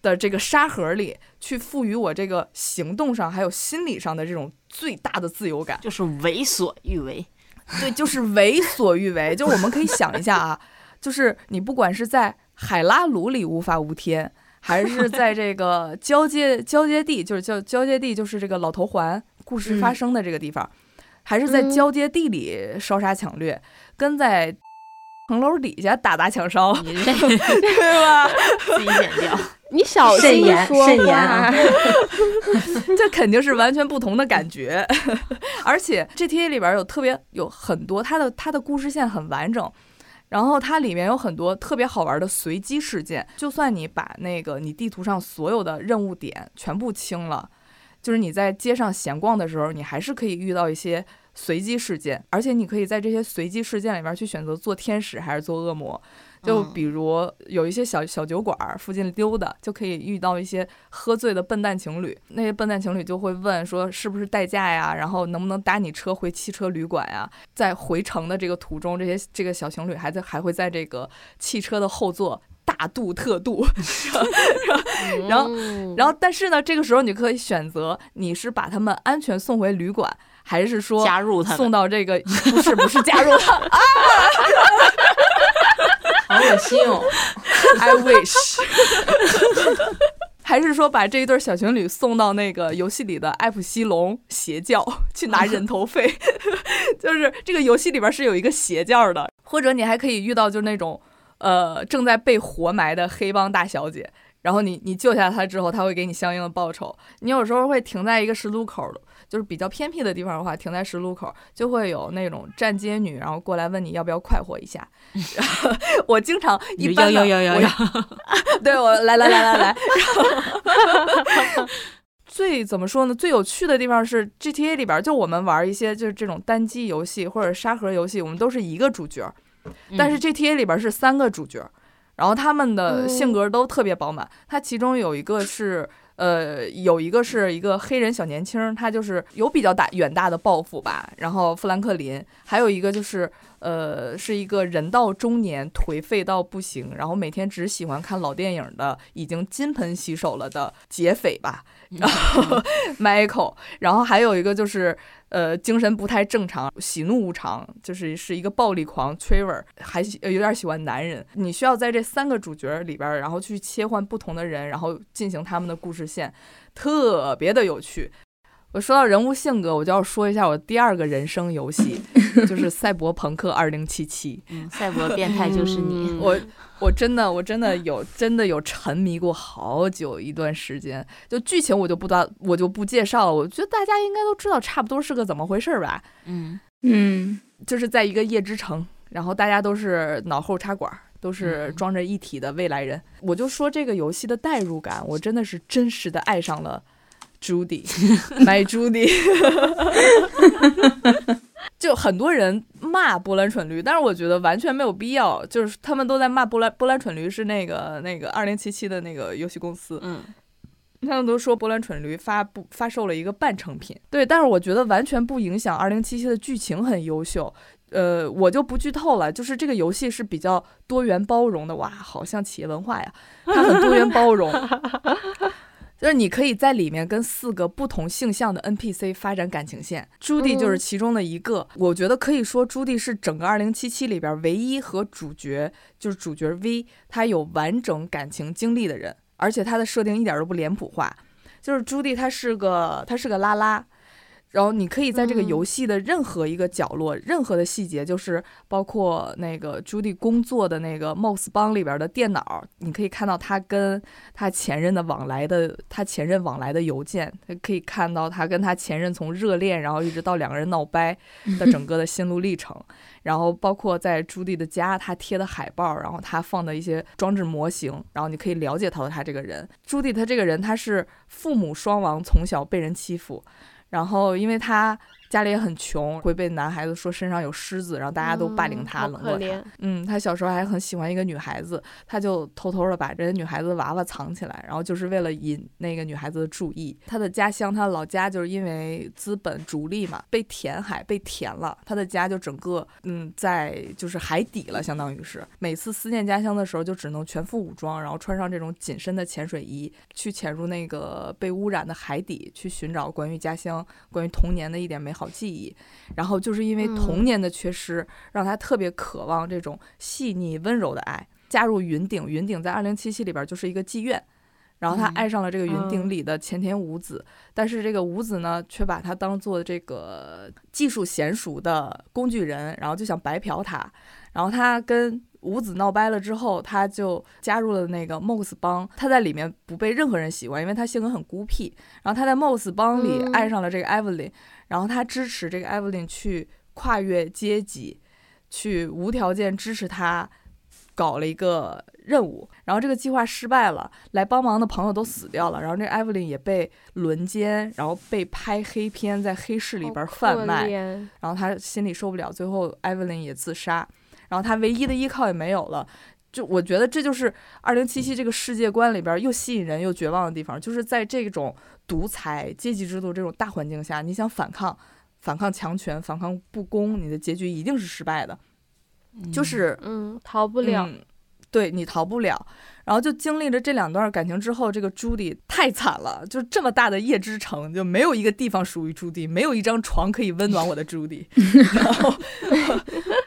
Speaker 1: 的这个沙盒里，去赋予我这个行动上还有心理上的这种最大的自由感。
Speaker 2: 就是为所欲为。
Speaker 1: 对，就是为所欲为。就我们可以想一下啊，就是你不管是在海拉鲁里无法无天，还是在这个交接交接地，就是交交接地，就是这个老头环故事发生的这个地方，还是在
Speaker 3: 嗯
Speaker 1: 交接地里烧杀抢掠，跟在 城楼底下打砸抢烧，
Speaker 2: 你这
Speaker 1: 对吧？
Speaker 2: 自己剪掉。
Speaker 3: 你小
Speaker 4: 慎
Speaker 3: 心
Speaker 4: 言慎
Speaker 3: 说话
Speaker 4: 言啊
Speaker 1: 这肯定是完全不同的感觉。而且 GTA 里边有特别有很多它的它的故事线很完整，然后它里面有很多特别好玩的随机事件。就算你把那个你地图上所有的任务点全部清了，就是你在街上闲逛的时候，你还是可以遇到一些随机事件，而且你可以在这些随机事件里面去选择做天使还是做恶魔。就
Speaker 2: 嗯
Speaker 1: 比如有一些小小酒馆儿附近溜达，就可以遇到一些喝醉的笨蛋情侣。那些笨蛋情侣就会问说是不是代驾呀，然后能不能搭你车回汽车旅馆呀？在回程的这个途中，这些这个小情侣还在还会在这个汽车的后座大度特度，然后
Speaker 3: 嗯
Speaker 1: 然后但是呢，这个时候你可以选择你是把他们安全送回旅馆，还是说
Speaker 2: 加入他们，
Speaker 1: 送到这个 不是不是加入他啊
Speaker 4: 好恶心哦
Speaker 1: ！I wish。还是说把这一对小情侣送到那个游戏里的艾普西龙邪教去拿人头费，就是这个游戏里边是有一个邪教的，或者你还可以遇到就是那种呃正在被活埋的黑帮大小姐，然后你你救下她之后，她会给你相应的报酬。你有时候会停在一个十字路口的，就是比较偏僻的地方的话，停在十字路口就会有那种站街女，然后过来问你要不要快活一下。然后我经常一般
Speaker 2: 要
Speaker 1: 的我
Speaker 2: 要要要要，
Speaker 1: 对我来来来来来，最怎么说呢？最有趣的地方是 GTA 里边，就我们玩一些就是这种单机游戏或者沙盒游戏，我们都是一个主角，但是 GTA 里边是三个主角，然后他们的性格都特别饱满。他其中有一个是。呃，有一个是一个黑人小年轻，他就是有比较大远大的抱负吧。然后富兰克林，还有一个就是呃，是一个人到中年颓废到不行，然后每天只喜欢看老电影的，已经金盆洗手了的劫匪吧。然后 Michael，然后还有一个就是呃，精神不太正常，喜怒无常，就是是一个暴力狂 Trevor，还有点喜欢男人。你需要在这三个主角里边儿，然后去切换不同的人，然后进行他们的故事线，特别的有趣。我说到人物性格，我就要说一下我第二个人生游戏，就是《赛博朋克2077》。
Speaker 2: 嗯，赛博变态就是你。
Speaker 3: 嗯
Speaker 1: 我我真的我真的有真的有沉迷过好久一段时间，就剧情我就不大我就不介绍了，我觉得大家应该都知道差不多是个怎么回事儿吧，
Speaker 2: 嗯，
Speaker 4: 嗯，
Speaker 1: 就是在一个夜之城，然后大家都是脑后插管儿。都是
Speaker 2: 嗯
Speaker 1: 装着一体的未来人，我就说这个游戏的代入感，我真的是真实的爱上了 Judy，My Judy，就很多人骂波兰蠢驴，但是我觉得完全没有必要。就是他们都在骂波兰波兰蠢驴是那个那个二零七七的那个游戏公司，
Speaker 2: 嗯，
Speaker 1: 他们都说波兰蠢驴发布发售了一个半成品。对，但是我觉得完全不影响二零七七的剧情很优秀。呃，我就不剧透了，就是这个游戏是比较多元包容的。哇，好像企业文化呀，它很多元包容。就是你可以在里面跟四个不同性向的 NPC 发展感情线，朱棣就是其中的一个。我觉得可以说朱棣是整个二零七七里边唯一和主角就是主角 V 他有完整感情经历的人，而且他的设定一点都不脸谱化。就是朱棣他是个他是个拉拉。然后你可以在这个游戏的任何一个角落、任何的细节，就是包括那个朱迪工作的那个 Moss 帮里边的电脑，你可以看到他跟他前任的往来的，他前任往来的邮件，可以看到他跟他前任从热恋，然后一直到两个人闹掰的整个的心路历程。然后包括在朱迪的家，他贴的海报，然后他放的一些装置模型，然后你可以了解到他这个人。朱迪他这个人，他是父母双亡，从小被人欺负。然后，因为他。家里也很穷，会被男孩子说身上有虱子，然后大家都霸凌他、冷落他。嗯，他小时候还很喜欢一个女孩子，他就偷偷的把这个女孩子的娃娃藏起来，然后就是为了引那个女孩子的注意。他的家乡，他的老家就是因为资本逐利嘛，被填海被填了，他的家就整个嗯在就是海底了，相当于是每次思念家乡的时候，就只能全副武装，然后穿上这种紧身的潜水衣，去潜入那个被污染的海底，去寻找关于家乡、关于童年的一点美好。记忆，然后就是因为童年的缺失，让他特别渴望这种细腻温柔的爱。加入云顶，云顶在二零七七里边就是一个妓院，然后他爱上了这个云顶里的前田五子，但是这个五子呢，却把他当做这个技术娴熟的工具人，然后就想白嫖他，然后他跟。五子闹掰了之后，他就加入了那个 Moss 帮。他在里面不被任何人喜欢，因为他性格很孤僻。然后他在 Moss 帮里爱上了这个 Evelyn，然后他支持这个 Evelyn 去跨越阶级，去无条件支持他搞了一个任务。然后这个计划失败了，来帮忙的朋友都死掉了。然后这 Evelyn 也被轮奸，然后被拍黑片，在黑市里边贩卖。然后他心里受不了，最后 Evelyn 也自杀。然后他唯一的依靠也没有了，就我觉得这就是二零七七这个世界观里边又吸引人又绝望的地方，就是在这种独裁阶级制度这种大环境下，你想反抗、反抗强权、反抗不公，你的结局一定是失败的，就是
Speaker 3: 嗯，逃不了。
Speaker 1: 对你逃不了，然后就经历了这两段感情之后，这个朱迪太惨了，就这么大的夜之城，就没有一个地方属于朱迪，没有一张床可以温暖我的朱迪。然后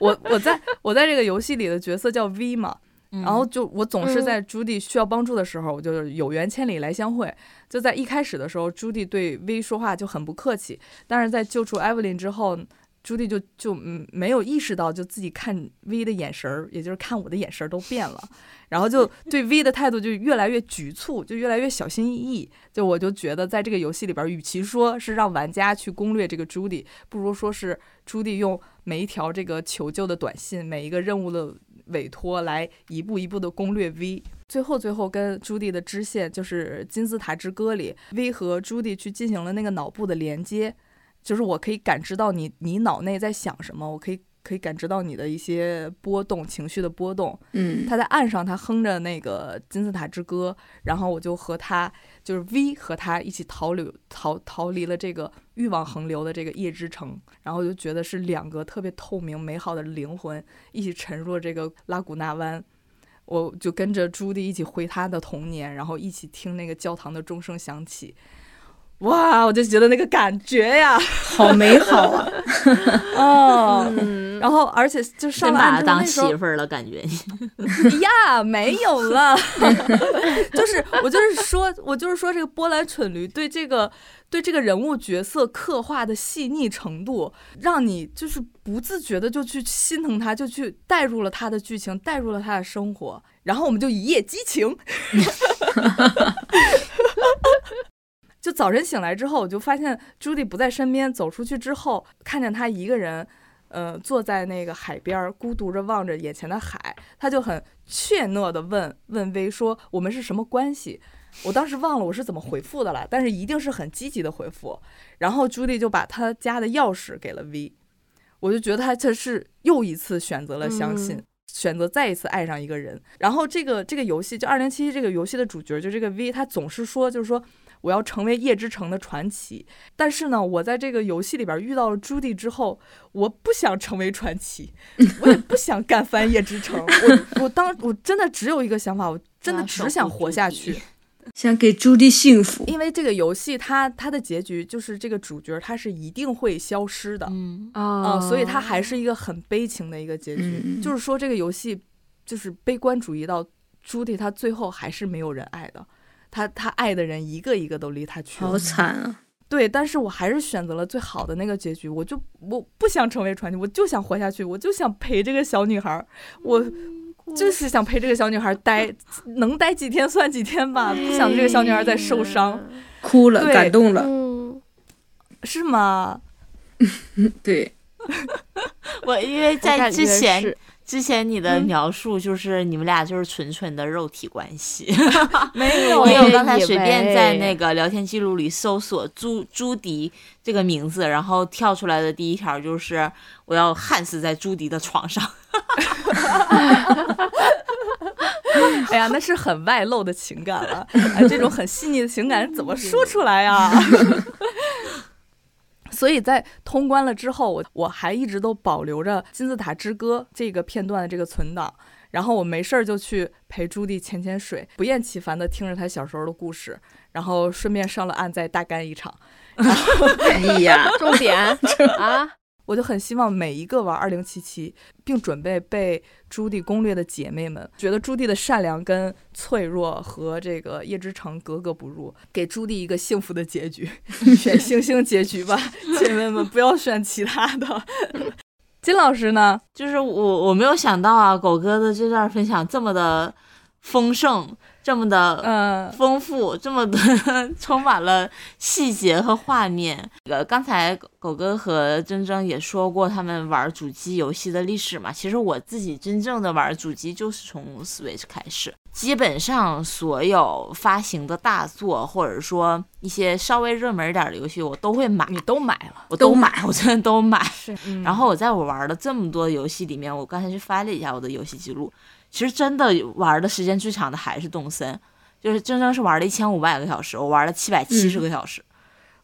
Speaker 1: 我我在我在这个游戏里的角色叫 V 嘛，然后就我总是在朱迪需要帮助的时候，我就是有缘千里来相会。就在一开始的时候，朱迪对 V 说话就很不客气，但是在救出艾 y 琳之后。朱棣就就嗯没有意识到，就自己看 V 的眼神儿，也就是看我的眼神儿都变了，然后就 对 V 的态度就越来越局促，就越来越小心翼翼。就我就觉得，在这个游戏里边，与其说是让玩家去攻略这个朱棣，不如说是朱棣用每一条这个求救的短信，每一个任务的委托来一步一步的攻略 V。最后，最后跟朱迪的支线就是《金字塔之歌》里，V 和朱迪去进行了那个脑部的连接。就是我可以感知到你，你脑内在想什么，我可以可以感知到你的一些波动，情绪的波动。
Speaker 4: 嗯，
Speaker 1: 他在岸上，他哼着那个金字塔之歌，然后我就和他，就是 V 和他一起逃离逃逃离了这个欲望横流的这个夜之城，然后就觉得是两个特别透明美好的灵魂一起沉入了这个拉古纳湾，我就跟着朱迪一起回他的童年，然后一起听那个教堂的钟声响起。哇，我就觉得那个感觉呀，
Speaker 4: 好美好啊！
Speaker 1: 哦，然后而且就上
Speaker 2: 把他当媳妇儿了，感觉。
Speaker 1: 呀，没有了，就是我就是说，我就是说这个波兰蠢驴对这个对这个人物角色刻画的细腻程度，让你就是不自觉的就去心疼他，就去带入了他的剧情，带入了他的生活，然后我们就一夜激情。就早晨醒来之后，我就发现朱迪不在身边。走出去之后，看见他一个人，呃，坐在那个海边，孤独着望着眼前的海。他就很怯懦的问问薇说：“我们是什么关系？”我当时忘了我是怎么回复的了，但是一定是很积极的回复。然后朱迪就把他家的钥匙给了 V。我就觉得他这是又一次选择了相信。
Speaker 3: 嗯
Speaker 1: 选择再一次爱上一个人，然后这个这个游戏就二零七七这个游戏的主角就这个 V，他总是说就是说我要成为夜之城的传奇，但是呢，我在这个游戏里边遇到了朱棣之后，我不想成为传奇，我也不想干翻夜之城，我我当我真的只有一个想法，我真的只想活下去。
Speaker 4: 想给朱棣幸福。
Speaker 1: 因为这个游戏它它的结局就是这个主角他是一定会消失的，
Speaker 2: 嗯，
Speaker 3: 啊、
Speaker 1: 啊、所以它还是一个很悲情的一个结局。
Speaker 4: 嗯
Speaker 1: 就是说，这个游戏就是悲观主义到朱棣他最后还是没有人爱的，他他爱的人一个一个都离他去了。
Speaker 4: 好惨啊！
Speaker 1: 对，但是我还是选择了最好的那个结局。我就我不想成为传奇，我就想活下去，我就想陪这个小女孩儿，我就是想陪这个小女孩儿 待，能待几天算几天吧，不想这个小女孩再受伤，
Speaker 4: 哭了，感动了。
Speaker 3: 嗯，
Speaker 1: 是吗？
Speaker 4: 对，
Speaker 2: 我因为在之前
Speaker 3: 是
Speaker 2: 之前你的
Speaker 1: 嗯
Speaker 2: 描述就是你们俩就是纯纯的肉体关系。
Speaker 1: 没有
Speaker 2: 因为我刚才随便在那个聊天记录里搜索朱朱迪这个名字，然后跳出来的第一条就是我要焊死在朱迪的床上。
Speaker 1: 哎呀，那是很外露的情感了。哎，这种很细腻的情感怎么说出来呀？所以在通关了之后，我我还一直都保留着《金字塔之歌》这个片段的这个存档，然后我没事儿就去陪朱棣潜潜水，不厌其烦的听着他小时候的故事，然后顺便上了岸再大干一场。
Speaker 4: 哎呀，
Speaker 3: 重点 啊，
Speaker 1: 我就很希望每一个玩二零七七并准备被朱棣攻略的姐妹们，觉得朱棣的善良跟脆弱和这个叶之城格格不入，给朱棣一个幸福的结局，选 星星结局吧，姐妹们不要选其他的。金老师呢？
Speaker 2: 就是我我没有想到啊，狗哥的这段分享这么的丰盛，这么的
Speaker 1: 嗯、
Speaker 2: 丰富，这么的 充满了细节和画面。呃，刚才狗狗哥和铮铮也说过他们玩主机游戏的历史嘛。其实我自己真正的玩主机就是从 Switch 开始，基本上所有发行的大作，或者说一些稍微热门一点的游戏，我都会买，
Speaker 1: 你都买了，
Speaker 2: 我都买，我真的都买。
Speaker 1: 嗯
Speaker 2: 然后我在我玩的这么多游戏里面，我刚才去翻了一下我的游戏记录，其实真的玩的时间最长的还是动森，就是真正是玩了一千五百个小时，我玩了七百七十个小时。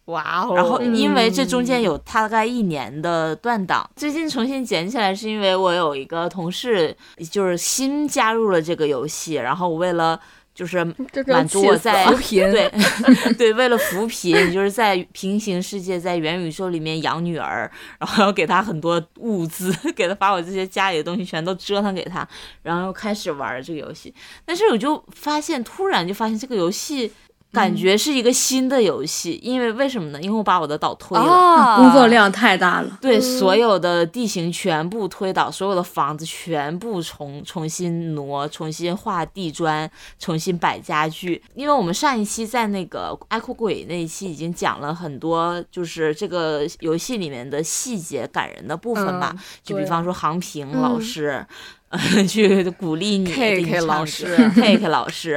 Speaker 1: 哇哦，
Speaker 2: 然后
Speaker 3: 嗯
Speaker 2: 因为这中间有大概一年的断档，最近重新捡起来是因为我有一个同事就是新加入了这个游戏，然后我为了就是满足我在
Speaker 1: 扶贫，
Speaker 2: 对 对，为了扶贫，就是在平行世界，在元宇宙里面养女儿，然后要给她很多物资，给她把我这些家里的东西全都折腾给她，然后又开始玩这个游戏。但是我就发现，突然就发现这个游戏感觉是一个新的游戏，因为为什么呢？因为我把我的岛推了。
Speaker 1: 啊，
Speaker 4: 工作量太大了。
Speaker 2: 对，
Speaker 3: 嗯
Speaker 2: 所有的地形全部推倒，所有的房子全部重重新挪，重新画地砖，重新摆家具。因为我们上一期在那个爱哭鬼那一期已经讲了很多，就是这个游戏里面的细节感人的部分吧，
Speaker 1: 嗯
Speaker 2: 就比方说航平老
Speaker 3: 嗯
Speaker 2: 师。呃，去鼓励你唱歌
Speaker 1: 老师
Speaker 2: ，K K 老师，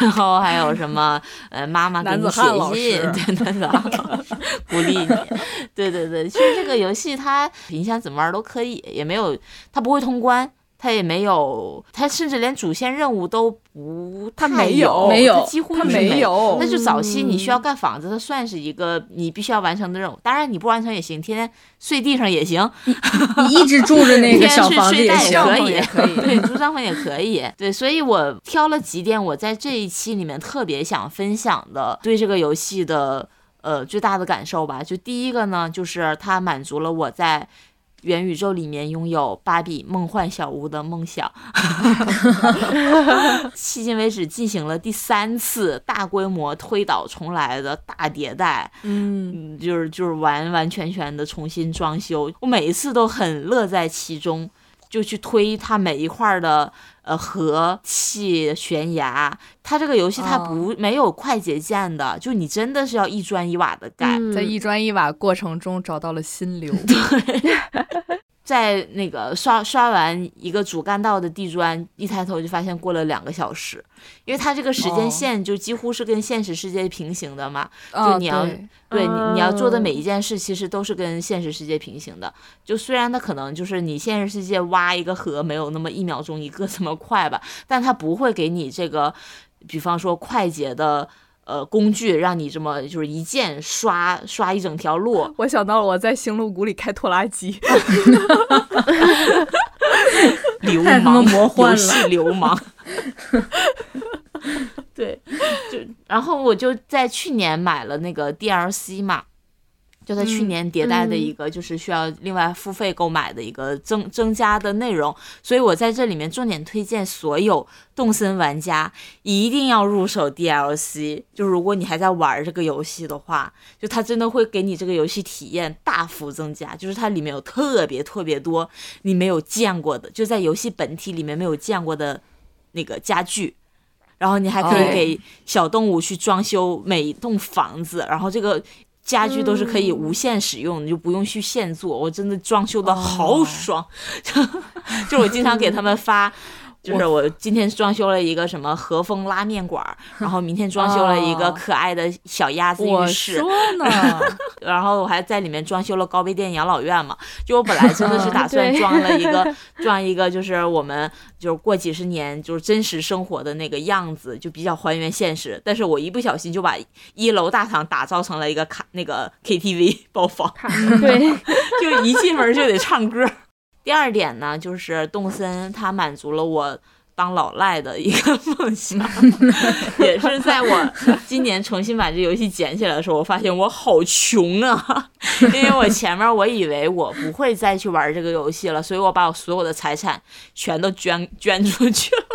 Speaker 2: 然后还有什么呃，妈妈给你写信，
Speaker 1: 对
Speaker 2: 对，男子汉老师 鼓励你，对对对，其实这个游戏它你想怎么玩都可以，也没有它不会通关，它也没有，他甚至连主线任务都不
Speaker 1: 它
Speaker 2: 太
Speaker 1: 没有
Speaker 4: 没有
Speaker 2: 它几乎
Speaker 1: 他没有
Speaker 2: 那就早期你需
Speaker 3: 嗯
Speaker 2: 要盖房子，它算是一个你必须要完成的任务。当然你不完成也行，天天睡地上也行，
Speaker 4: 你一直 住着那个
Speaker 2: 天
Speaker 4: 小房子也。
Speaker 2: 可以，
Speaker 1: 可以
Speaker 2: 对，住帐篷也可以。对，所以我挑了几点，我在这一期里面特别想分享的对这个游戏的呃最大的感受吧。就第一个呢，就是它满足了我在。元宇宙里面拥有芭比梦幻小屋的梦想，迄今为止进行了第三次大规模推倒重来的大迭代，
Speaker 1: 嗯，
Speaker 2: 嗯，就是就是完完全全的重新装修，我每一次都很乐在其中，就去推它每一块的呃河气悬崖。它这个游戏它不、没有快捷键的，就你真的是要一砖一瓦的盖。
Speaker 3: 嗯
Speaker 1: 在一砖一瓦过程中找到了心流，
Speaker 2: 在那个刷刷完一个主干道的地砖，一抬头就发现过了两个小时，因为它这个时间
Speaker 1: 哦
Speaker 2: 线就几乎是跟现实世界平行的嘛。
Speaker 1: 就
Speaker 2: 你要
Speaker 1: 对
Speaker 2: 对你你要做的
Speaker 3: 嗯
Speaker 2: 每一件事，其实都是跟现实世界平行的。就虽然它可能就是你现实世界挖一个河没有那么一秒钟一个这么快吧，但它不会给你这个，比方说快捷的呃工具，让你这么就是一键刷刷一整条路。
Speaker 1: 我想到了我在星露谷里开拖拉机，
Speaker 2: 流氓，
Speaker 4: 魔幻了
Speaker 2: 游戏流氓。对，就然后我就在去年买了那个 DLC 嘛，就它去
Speaker 1: 嗯
Speaker 2: 年迭代的
Speaker 3: 嗯
Speaker 2: 一个，就是需要另外付费购买的一个增增加的内容，所以我在这里面重点推荐所有动森玩家一定要入手 DLC。就是如果你还在玩这个游戏的话，就它真的会给你这个游戏体验大幅增加，就是它里面有特别特别多你没有见过的，就在游戏本体里面没有见过的那个家具。然后你还可以
Speaker 1: 哦
Speaker 2: 给小动物去装修每一栋房子，然后这个家具都是可以无限使用，的就不用去现做。我真的装修的好
Speaker 1: 哦
Speaker 2: 爽，就 就我经常给他们发。就是我今天装修了一个什么和风拉面馆儿，然后明天装修了一个
Speaker 1: 哦
Speaker 2: 可爱的小鸭子浴室，
Speaker 1: 说呢，
Speaker 2: 然后我还在里面装修了高碑店养老院嘛。就我本来真的是打算装了一个装一个，就是我们就是过几十年就是真实生活的那个样子，就比较还原现实。但是我一不小心就把一楼大堂打造成了一个卡那个 KTV 包房，
Speaker 3: 对，
Speaker 2: 就一进门就得唱歌。第二点呢，就是动森它满足了我当老赖的一个 梦想，也是在我今年重新把这游戏捡起来的时候，我发现我好穷啊，因为我前面我以为我不会再去玩这个游戏了，所以我把我所有的财产全都捐捐出去了，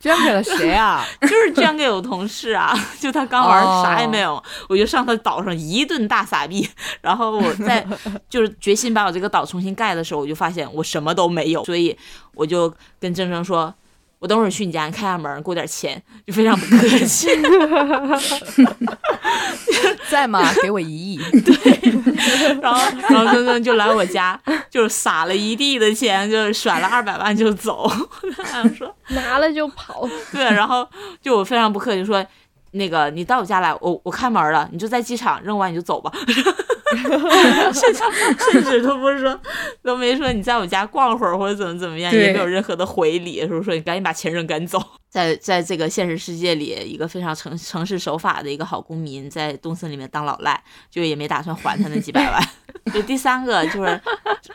Speaker 1: 捐给了谁啊？
Speaker 2: 就是捐给我同事啊，就他刚玩
Speaker 1: 哦
Speaker 2: 啥也没有，我就上他岛上一顿大撒币，然后我在就是决心把我这个岛重新盖的时候，我就发现我什么都没有，所以我就跟郑铮说。我等会儿去你家，你开下门，给我点钱，就非常不客气。
Speaker 1: 在吗？给我一亿。
Speaker 2: 对然后，然后郑郑就来我家，就是撒了一地的钱，就是甩了二百万就走。说，
Speaker 3: 拿了就跑，
Speaker 2: 对，然后就我非常不客气说，那个你到我家来，我我开门了，你就在机场扔完你就走吧，甚至甚至都不是说都没说你在我家逛会儿或者怎么怎么样，也没有任何的回礼，说说你赶紧把前任赶走。在在这个现实世界里，一个非常诚诚实守法的一个好公民，在东森里面当老赖，就也没打算还他那几百万。就第三个就是，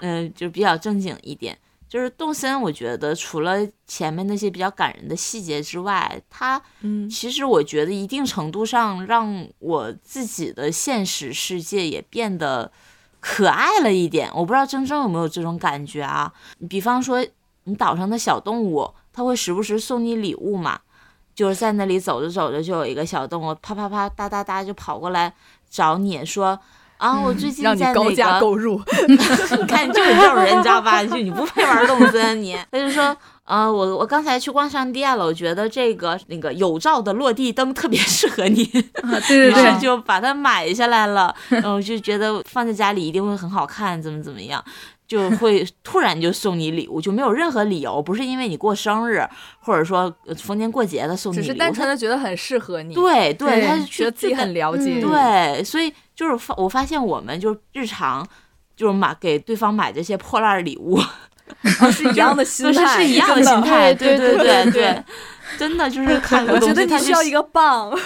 Speaker 2: 嗯、就比较正经一点，就是动森，我觉得除了前面那些比较感人的细节之外，它
Speaker 1: 嗯
Speaker 2: 其实我觉得一定程度上让我自己的现实世界也变得可爱了一点。我不知道铮铮有没有这种感觉啊？比方说，你岛上的小动物，它会时不时送你礼物嘛，就是在那里走着走着，就有一个小动物啪啪啪哒哒哒就跑过来找你说。啊，我最近
Speaker 1: 让你
Speaker 2: 在那个
Speaker 1: 高价购入。
Speaker 2: 你看，就是这种人，你知道吧？就你不配玩动森，你他就说，呃，我我刚才去逛商店了，我觉得这个那个有罩的落地灯特别 适合你，
Speaker 4: 啊，对对
Speaker 2: 于是
Speaker 4: 对，
Speaker 2: 就把它买下来了。然后就觉得放在家里一定会很好看，怎么怎么样，就会突然就送你礼物，就没有任何理由，不是因为你过生日，或者说呃逢年过节的送你礼物，
Speaker 1: 只是单纯的觉得很适合你，
Speaker 2: 对对，
Speaker 4: 对
Speaker 2: 他是
Speaker 1: 觉得自己很了解。
Speaker 2: 对，所以就是发我发现我们就日常就是买给对方买这些破烂儿礼物，
Speaker 1: 是一样的心态，
Speaker 2: 是一样的心态，
Speaker 3: 对
Speaker 2: 对
Speaker 3: 对
Speaker 2: 对对，真的就是 看
Speaker 1: 我觉，得你需要一个棒，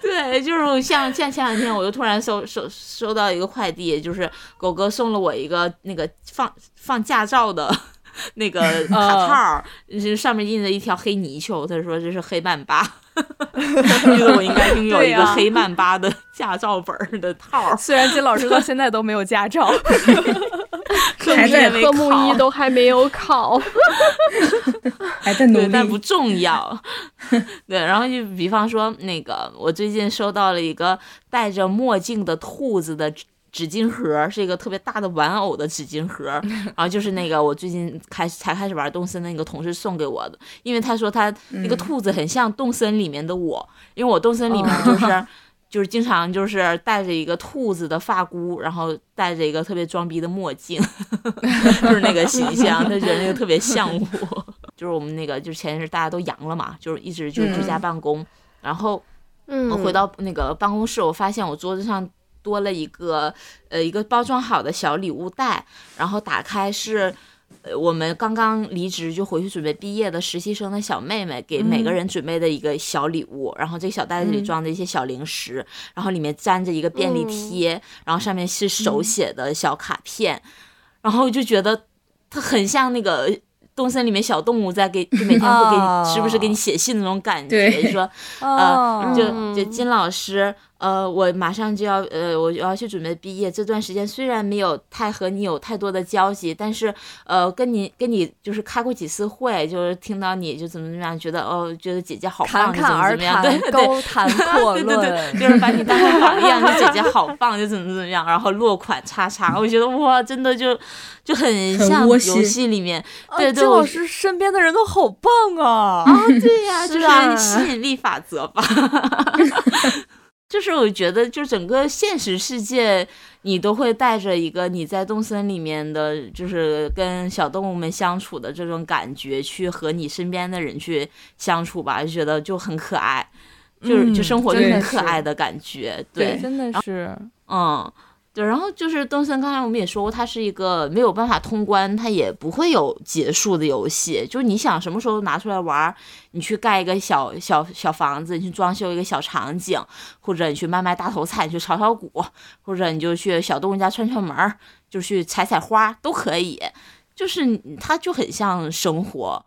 Speaker 2: 对，就是像像前两天我就突然收收收到一个快递，就是狗哥送了我一个那个放放驾照的。那个 卡套儿，就是上面印着一条黑泥鳅，他说这是黑曼巴，觉得我应该拥有一个黑曼巴的驾照本儿的套儿，
Speaker 1: 虽然金老师到现在都没有驾照，
Speaker 2: 科目一
Speaker 3: 科目一都还没有考，
Speaker 4: 还在努
Speaker 2: 力，但不。重要。对，然后就比方说那个，我最近收到了一个戴着墨镜的兔子的纸纸巾盒，是一个特别大的玩偶的纸巾盒。然后就是那个我最近开始才开始玩动森的那个同事送给我的，因为他说他那个
Speaker 4: 嗯
Speaker 2: 兔子很像动森里面的我，因为我动森里面就是。就是经常就是戴着一个兔子的发箍，然后戴着一个特别装逼的墨镜，就是那个形象，他觉得那个特别像我。就是我们那个，就是前一阵大家都阳了嘛，就是一直就居家办公，然后
Speaker 3: 嗯，
Speaker 2: 我回到那个办公室，我发现我桌子上多了一个呃一个包装好的小礼物袋，然后打开是。呃，我们刚刚离职就回去准备毕业的实习生的小妹妹，给每个人准备的一个小礼物，然后这个小袋子里装着一些小零食，然后里面粘着一个便利贴，然后上面是手写的小卡片，然后就觉得它很像那个动森里面小动物在给，就每天会给你时不时给你写信那种感觉，
Speaker 4: 对
Speaker 2: 说呃，就就金老师。呃，我马上就要呃，我要去准备毕业。这段时间虽然没有太和你有太多的交集，但是呃，跟你跟你就是开过几次会，就是听到你就怎么怎么样，觉得哦，觉得姐姐好棒，就怎么怎么样，对对 对，
Speaker 1: 高谈阔
Speaker 2: 对对对，就是把你当成榜样，就姐姐好棒，就怎么怎么样，然后落款叉叉，我觉得哇，真的就就很像游戏里面，对对，
Speaker 1: 金老师身边的人都好棒啊！
Speaker 2: 啊，对呀，就是吸引力法则吧。就是我觉得，就整个现实世界，你都会带着一个你在动森里面的，就是跟小动物们相处的这种感觉，去和你身边的人去相处吧，就觉得就很可爱，就是就生活就很可爱的感觉，对，
Speaker 1: 真的是，
Speaker 2: 嗯。然后就是东森，刚才我们也说过，它是一个没有办法通关，它也不会有结束的游戏。就是你想什么时候拿出来玩，你去盖一个小小小房子，你去装修一个小场景，或者你去卖卖大头菜，去炒炒股，或者你就去小动物家串串门，就去采采花都可以。就是它就很像生活，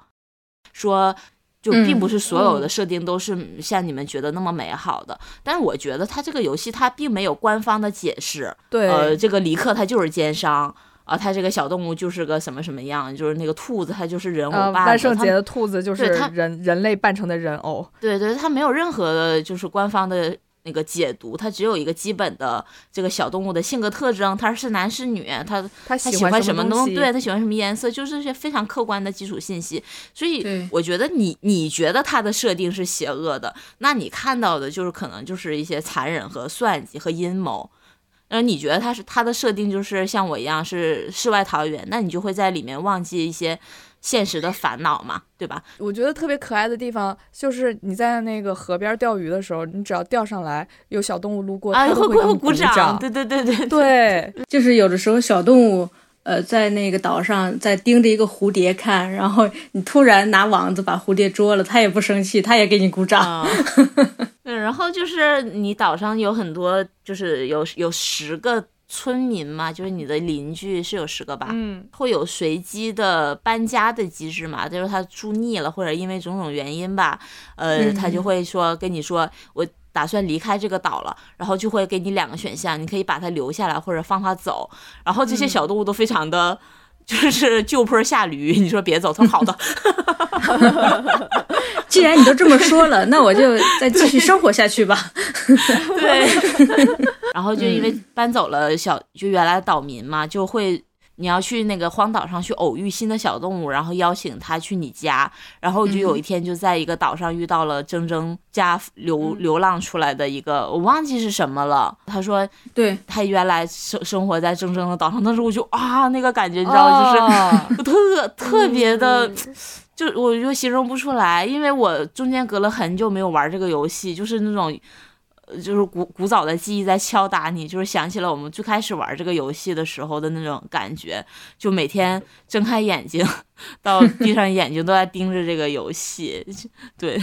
Speaker 2: 说。就并不是所有的设定都是像你们觉得那么美好的，但是我觉得它这个游戏它并没有官方的解释。
Speaker 1: 对，
Speaker 2: 呃，这个李克他就是奸商啊，他这个小动物就是个什么什么样，就是那个兔子它就是人偶扮的。
Speaker 1: 万圣节的兔子就是人人类扮成的人偶。
Speaker 2: 对对，它没有任何的就是官方的。那个解读，它只有一个基本的这个小动物的性格特征，它是男是女，它
Speaker 1: 它
Speaker 2: 喜欢
Speaker 1: 什
Speaker 2: 么东西，对，它喜欢什么颜色，就是些非常客观的基础信息。所以我觉得你你觉得它的设定是邪恶的，那你看到的就是可能就是一些残忍和算计和阴谋。那，你觉得它是它的设定就是像我一样是世外桃源，那你就会在里面忘记一些。现实的烦恼嘛，对吧？
Speaker 1: 我觉得特别可爱的地方就是你在那个河边钓鱼的时候，你只要钓上来，有小动物路过，它会
Speaker 2: 会
Speaker 1: 鼓
Speaker 2: 掌。对对对对
Speaker 1: 对，
Speaker 4: 就是有的时候小动物呃在那个岛上在盯着一个蝴蝶看，然后你突然拿网子把蝴蝶捉了，它也不生气，它也给你鼓掌。
Speaker 2: 对，然后就是你岛上有很多，就是有有十个。村民嘛，就是你的邻居是有十个吧？
Speaker 1: 嗯，
Speaker 2: 会有随机的搬家的机制嘛？就是他住腻了，或者因为种种原因吧，呃，他就会说跟你说，我打算离开这个岛了，然后就会给你两个选项，你可以把它留下来，或者放它走。然后这些小动物都非常的。就是就坡下驴，你说别走，他说好的。
Speaker 4: 既然你都这么说了，那我就再继续生活下去吧。
Speaker 2: 对。然后就因为搬走了小，就原来的岛民嘛，就会。你要去那个荒岛上去偶遇新的小动物，然后邀请它去你家，然后就有一天就在一个岛上遇到了铮铮家流流浪出来的一个，我忘记是什么了。他说，
Speaker 4: 对。
Speaker 2: 他原来生生活在铮铮的岛上，当时我就啊那个感觉，你知道，就是 特特别的，就我就形容不出来，因为我中间隔了很久没有玩这个游戏，就是那种。就是古古早的记忆在敲打你，就是想起了我们最开始玩这个游戏的时候的那种感觉，就每天睁开眼睛 到闭上眼睛都在盯着这个游戏，对，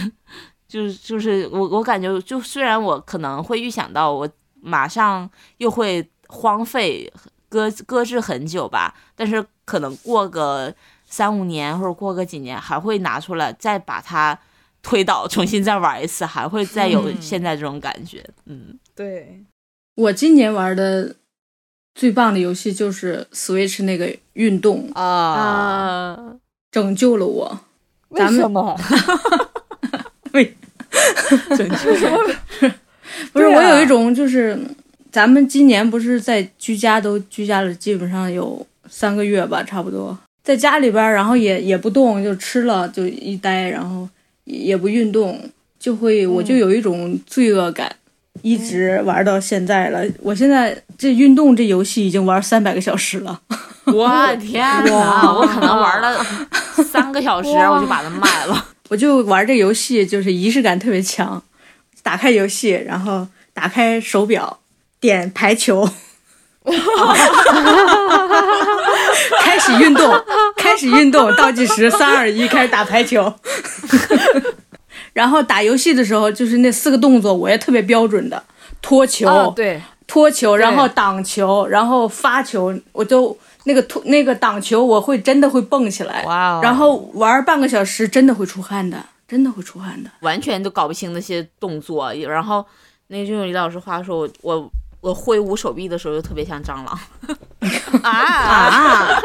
Speaker 2: 就是就是我我感觉就虽然我可能会预想到我马上又会荒废搁搁置很久吧，但是可能过个三五年或者过个几年还会拿出来再把它。推倒，重新再玩一次，还会再有现在这种感觉。嗯，
Speaker 1: 对，
Speaker 4: 我今年玩的最棒的游戏就是 Switch 那个运动
Speaker 1: 啊，
Speaker 4: 拯救了我。
Speaker 1: 为什么？
Speaker 4: 为
Speaker 1: 拯救什么？
Speaker 4: 不是我有一种就是，咱们今年不是在居家都居家了，基本上有三个月吧，差不多在家里边，然后也也不动，就吃了就一待，然后。也不运动，就会我就有一种罪恶感，一直玩到现在了。我现在这运动这游戏已经玩三百个小时了。
Speaker 2: 我天哪！我可能玩了三个小时，我就把它卖了。
Speaker 4: 我就玩这游戏，就是仪式感特别强。打开游戏，然后打开手表，点排球，开始运动，开始运动，倒计时三二一，开始打排球。然后打游戏的时候，就是那四个动作，我也特别标准的，拖球，
Speaker 1: 哦，对，
Speaker 4: 拖球，然后挡球，然后发球，我都那个拖那个挡球，我会真的会蹦起来。
Speaker 1: 哇哦
Speaker 4: 然后玩半个小时，真的会出汗的，真的会出汗的。
Speaker 2: 完全都搞不清那些动作。然后那个就用李老师话说，我我我挥舞手臂的时候就特别像蟑螂
Speaker 1: 啊，
Speaker 2: 啊！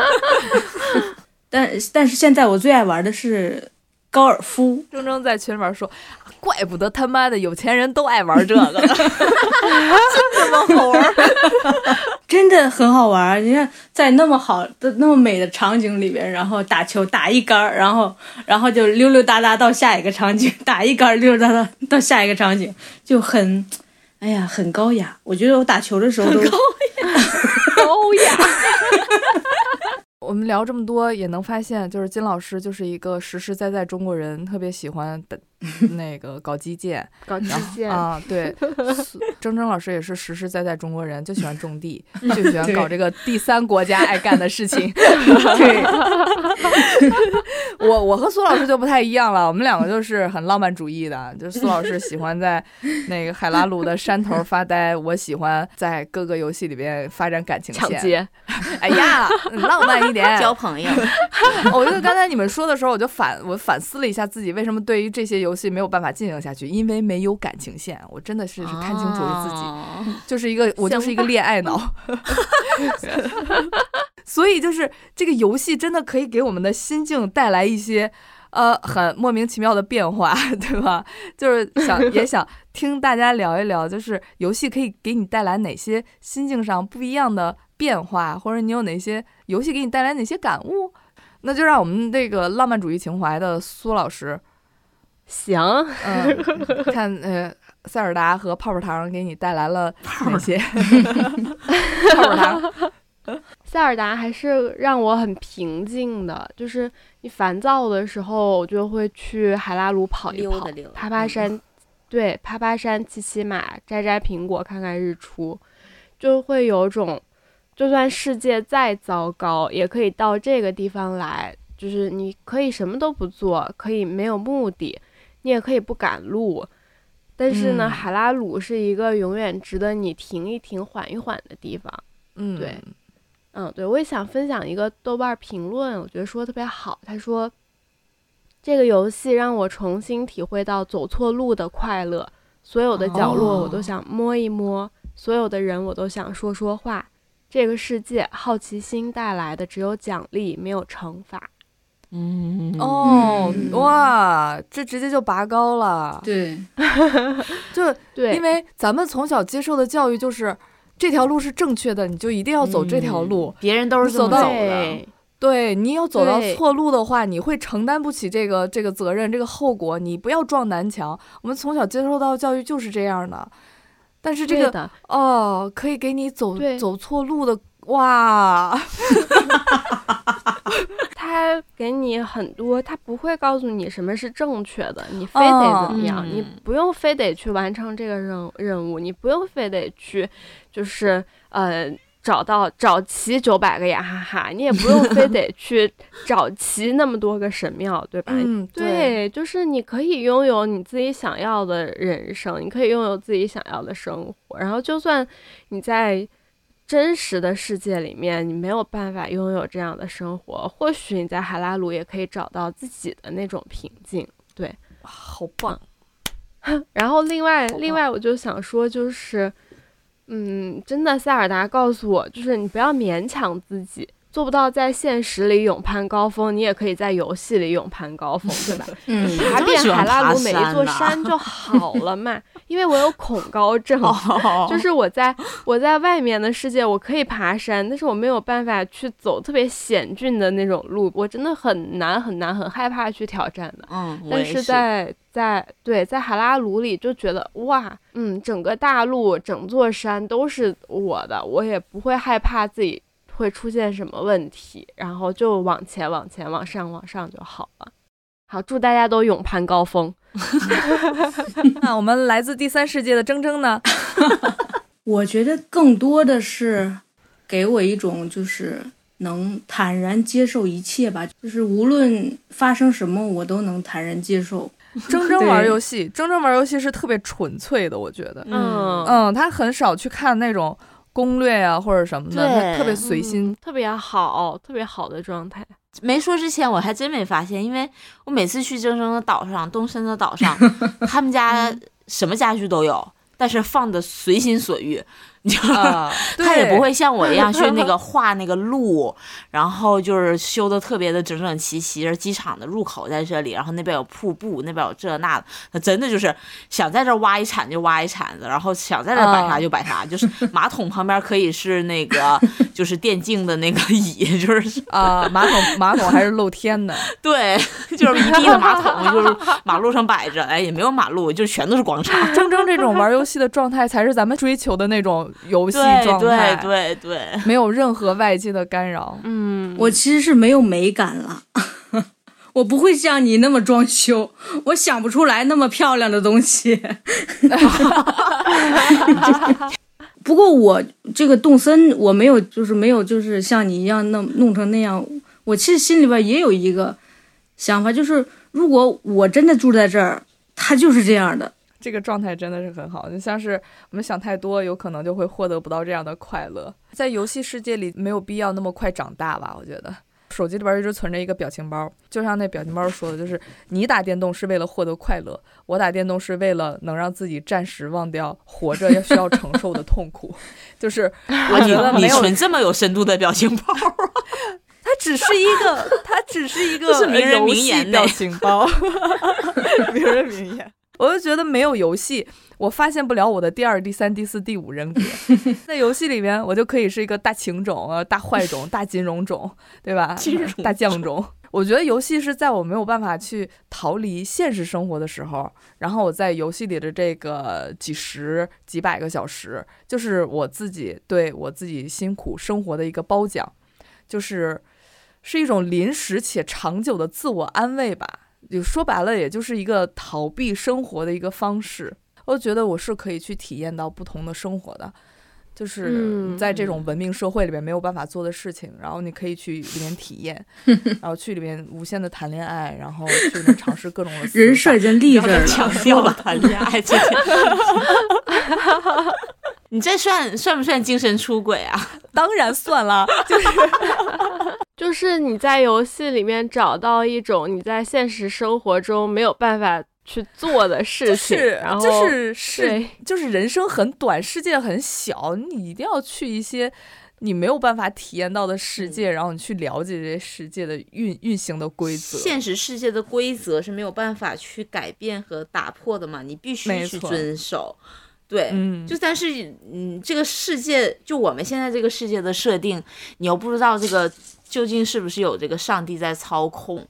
Speaker 4: 但但是现在我最爱玩的是高尔夫，
Speaker 1: 铮铮在群里面说，怪不得他妈的有钱人都爱玩这个，真他妈好玩。
Speaker 4: 真的很好玩。你看，在那么好的、那么美的场景里边，然后打球打一杆儿，然后然后就溜溜达达到下一个场景，打一杆儿溜溜达达到下一个场景，就很，哎呀，很高雅。我觉得我打球的时候都
Speaker 1: 高雅。我们聊这么多，也能发现，就是金老师就是一个实实在在中国人，特别喜欢的 那个搞基建
Speaker 3: 搞基建，
Speaker 1: 啊。对，苏 铮铮老师也是实实在在中国人，就喜欢种地，就喜欢搞这个第三国家爱干的事情。
Speaker 4: 对，
Speaker 1: 我我和苏老师就不太一样了，我们两个就是很浪漫主义的。就是苏老师喜欢在那个海拉鲁的山头发呆，我喜欢在各个游戏里边发展感情线。
Speaker 3: 抢劫，
Speaker 1: 哎呀，浪漫一点。
Speaker 2: 交朋友，
Speaker 1: 我就刚才你们说的时候，我就反我反思了一下自己为什么对于这些游戏没有办法进行下去，因为没有感情线。我真的是是看清楚了自己，
Speaker 2: 己。
Speaker 1: 就是一个我就是一个恋爱脑。所以就是这个游戏真的可以给我们的心境带来一些。呃，很莫名其妙的变化，对吧？就是想也想听大家聊一聊，就是游戏可以给你带来哪些心境上不一样的变化，或者你有哪些游戏给你带来哪些感悟？那就让我们这个浪漫主义情怀的苏老师，
Speaker 3: 行，
Speaker 1: 嗯，看呃，塞尔达和泡泡糖给你带来了哪些？泡泡糖？
Speaker 3: 塞尔达还是让我很平静的，就是你烦躁的时候，我就会去海拉鲁跑一跑
Speaker 2: 溜达溜，达
Speaker 3: 爬爬山，对，爬爬山，骑骑马，摘摘苹果，看看日出，就会有种，就算世界再糟糕，也可以到这个地方来，就是你可以什么都不做，可以没有目的，你也可以不赶路。但是呢，
Speaker 1: 嗯
Speaker 3: 海拉鲁是一个永远值得你停一停、缓一缓的地方。
Speaker 1: 嗯，
Speaker 3: 对嗯，对，我也想分享一个豆瓣评论，我觉得说的特别好。他说，这个游戏让我重新体会到走错路的快乐，所有的角落我都
Speaker 1: 哦
Speaker 3: 想摸一摸，所有的人我都想说说话。这个世界，好奇心带来的只有奖励，没有惩罚。
Speaker 2: 嗯，
Speaker 1: 哦，
Speaker 4: 嗯
Speaker 1: 哇，这直接就拔高了，
Speaker 4: 对，
Speaker 1: 就
Speaker 3: 对，
Speaker 1: 因为咱们从小接受的教育就是这条路是正确的，你就一定要走这条路。
Speaker 2: 别人都是这么
Speaker 1: 走到
Speaker 2: 的。
Speaker 3: 对
Speaker 1: 对你要走到错路的话，你会承担不起这个这个责任，这个后果。你不要撞南墙。我们从小接受到的教育就是这样的，但是这个，哦，可以给你走走错路的哇，
Speaker 3: 他给你很多，他不会告诉你什么是正确的，你非得怎么样，你
Speaker 2: 嗯
Speaker 3: 不用非得去完成这个任任务，你不用非得去，就是呃找到找齐九百个雅哈哈，你也不用非得去找齐那么多个神庙，对吧？
Speaker 1: 嗯，
Speaker 3: 对，就是你可以拥有你自己想要的人生，你可以拥有自己想要的生活，然后就算你在真实的世界里面，你没有办法拥有这样的生活，或许你在海拉鲁也可以找到自己的那种平静。
Speaker 1: 对好棒，
Speaker 3: 然后另外，另外我就想说，就是，嗯，真的，塞尔达告诉我，就是你不要勉强自己，做不到在现实里勇攀高峰，你也可以在游戏里勇攀高峰，对吧？
Speaker 4: 嗯，
Speaker 3: 爬遍海拉鲁每一座
Speaker 2: 山
Speaker 3: 就好了嘛，因为我有恐高症，
Speaker 2: 哦
Speaker 3: 就是我在我在外面的世界我可以爬山，但是我没有办法去走特别险峻的那种路，我真的很难很难很害怕去挑战的。
Speaker 2: 嗯，
Speaker 3: 但是在在对在海拉鲁里就觉得哇，嗯，整个大陆整座山都是我的，我也不会害怕自己会出现什么问题，然后就往前往前往上往上就好了。好，祝大家都勇攀高峰。
Speaker 1: 那我们来自第三世界的铮铮呢？
Speaker 4: 我觉得更多的是给我一种就是能坦然接受一切吧，就是无论发生什么，我都能坦然接受。
Speaker 1: 铮铮玩游戏，铮铮玩游戏是特别纯粹的，我觉得。
Speaker 2: 嗯
Speaker 1: 嗯，他很少去看那种攻略啊、或者什么的，他特别随心。
Speaker 3: 嗯特别好，特别好的状态。
Speaker 2: 没说之前我还真没发现，因为我每次去郑州的岛上，东升的岛上，他们家什么家具都有，但是放的随心所欲，就
Speaker 1: 啊，
Speaker 2: 他也不会像我一样去那个 画那个路，然后就是修的特别的整整齐齐。机场的入口在这里，然后那边有瀑布，那边有这那的，他真的就是想在这儿挖一铲就挖一铲子，然后想在这儿摆啥就摆啥，就是马桶旁边可以是那个 就是电竞的那个椅，就是
Speaker 1: 啊，马桶马桶还是露天的。
Speaker 2: 对，就是一地的马桶，就是马路上摆着，哎，也没有马路，就全都是广场。
Speaker 1: 铮铮这种玩游戏的状态，才是咱们追求的那种游戏
Speaker 2: 对
Speaker 1: 状态，
Speaker 2: 对对对，
Speaker 1: 没有任何外界的干扰。
Speaker 3: 嗯，
Speaker 4: 我其实是没有美感了，我不会像你那么装修，我想不出来那么漂亮的东西。不过我这个动森我没有，就是没有，就是像你一样弄弄成那样。我其实心里边也有一个想法，就是如果我真的住在这儿，它就是这样的。
Speaker 1: 这个状态真的是很好，就像是我们想太多，有可能就会获得不到这样的快乐。在游戏世界里，没有必要那么快长大吧？我觉得。手机里边一直存着一个表情包，就像那表情包说的，就是你打电动是为了获得快乐，我打电动是为了能让自己暂时忘掉活着要需要承受的痛苦。就是我觉得
Speaker 2: 你你
Speaker 1: 没有，
Speaker 2: 存这么有深度的表情包，
Speaker 1: 它只是一个，它只是一 个
Speaker 2: 名人
Speaker 1: 游戏
Speaker 2: 名言
Speaker 1: 表情包，名人名言。我就觉得没有游戏，我发现不了我的第二、第三、第四、第五人格。在游戏里面，我就可以是一个大情种、呃大坏种、大金融种，对吧？
Speaker 2: 金融
Speaker 1: 大将种。我觉得游戏是在我没有办法去逃离现实生活的时候，然后我在游戏里的这个几十、几百个小时，就是我自己对我自己辛苦生活的一个褒奖，就是是一种临时且长久的自我安慰吧。就说白了，也就是一个逃避生活的一个方式。我觉得我是可以去体验到不同的生活的，就是
Speaker 3: 嗯
Speaker 1: 在这种文明社会里边没有办法做的事情，然后你可以去里面体验，然后去里面无限的谈恋爱，然后去里面尝试各种的
Speaker 4: 人
Speaker 1: 设
Speaker 4: 设已经立这儿
Speaker 2: 强，调了谈恋爱这点。你这算算不算精神出轨啊？
Speaker 1: 当然算了，就是
Speaker 3: 就是你在游戏里面找到一种你在现实生活中没有办法去做的事
Speaker 1: 就
Speaker 3: 情，
Speaker 1: 是
Speaker 3: 然后
Speaker 1: 就是是就是人生很短，世界很小，你一定要去一些你没有办法体验到的世界，然后你去了解这些世界的运运行的规则。
Speaker 2: 现实世界的规则是没有办法去改变和打破的嘛，你必须去
Speaker 1: 没错
Speaker 2: 遵守。对，
Speaker 1: 嗯
Speaker 2: 就但是嗯，这个世界就我们现在这个世界的设定，你又不知道这个究竟是不是有这个上帝在操控。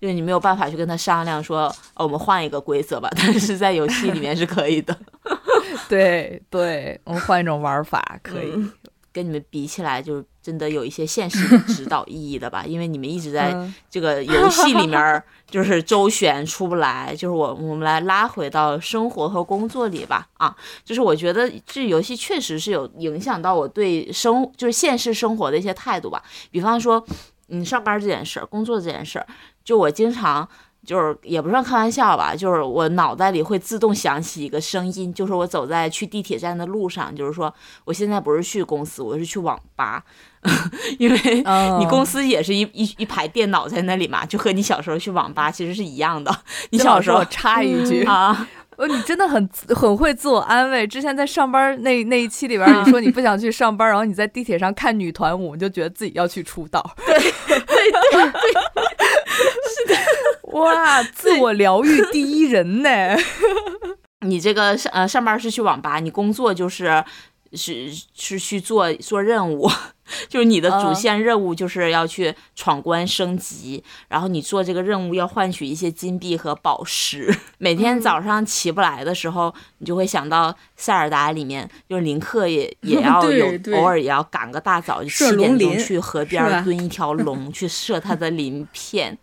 Speaker 2: 就是你没有办法去跟他商量说，哦，我们换一个规则吧。但是在游戏里面是可以的。
Speaker 1: 对对，我们换一种玩法可以。
Speaker 2: 嗯跟你们比起来，就真的有一些现实的指导意义的吧，因为你们一直在
Speaker 1: 嗯
Speaker 2: 这个游戏里面儿就是周旋出不来，就是我我们来拉回到生活和工作里吧，啊，就是我觉得这游戏确实是有影响到我对生就是现实生活的一些态度吧，比方说，嗯，上班这件事儿，工作这件事儿，就我经常。就是也不算开玩笑吧，就是我脑袋里会自动响起一个声音，就是我走在去地铁站的路上，就是说我现在不是去公司，我是去网吧，因为
Speaker 1: 嗯
Speaker 2: 你公司也是一一一排电脑在那里嘛，就和你小时候去网吧其实是一样的。你小时候
Speaker 1: 插一句，
Speaker 2: 啊，
Speaker 1: 呃，你真的很很会自我安慰。之前在上班那那一期里边，你说你不想去上班，然后你在地铁上看女团舞，你就觉得自己要去出道。
Speaker 2: 对对对对，是的，
Speaker 1: 哇，自我疗愈第一人呢。
Speaker 2: 你这个上呃上班是去网吧，你工作就是是是去做做任务，就是你的主线任务就是要去闯关升级，然后你做这个任务要换取一些金币和宝石。每天早上起不来的时候，你就会想到塞尔达里面，就是林克也也要有偶尔也要赶个大早，就七点钟去河边蹲一条龙去射它的鳞片，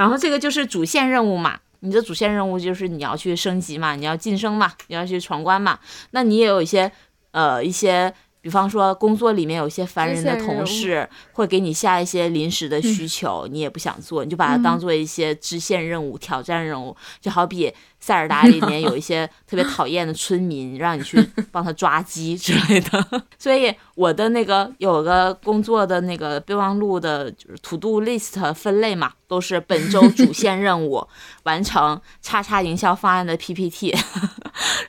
Speaker 2: 然后这个就是主线任务嘛。你的主线任务就是你要去升级嘛，你要晋升嘛，你要去闯关嘛。那你也有一些，呃，一些，比方说工作里面有一些烦人的同事，会给你下一些临时的需求，你也不想做，你就把它当做一些支线任务、挑战任务，就好比。塞尔达里面有一些 特别讨厌的村民，让你去 帮他抓鸡之类的。所以我的那个有个工作的那个备忘录的，就是 To Do List 分类嘛，都是本周主线任务完成叉叉营销方案的 PPT，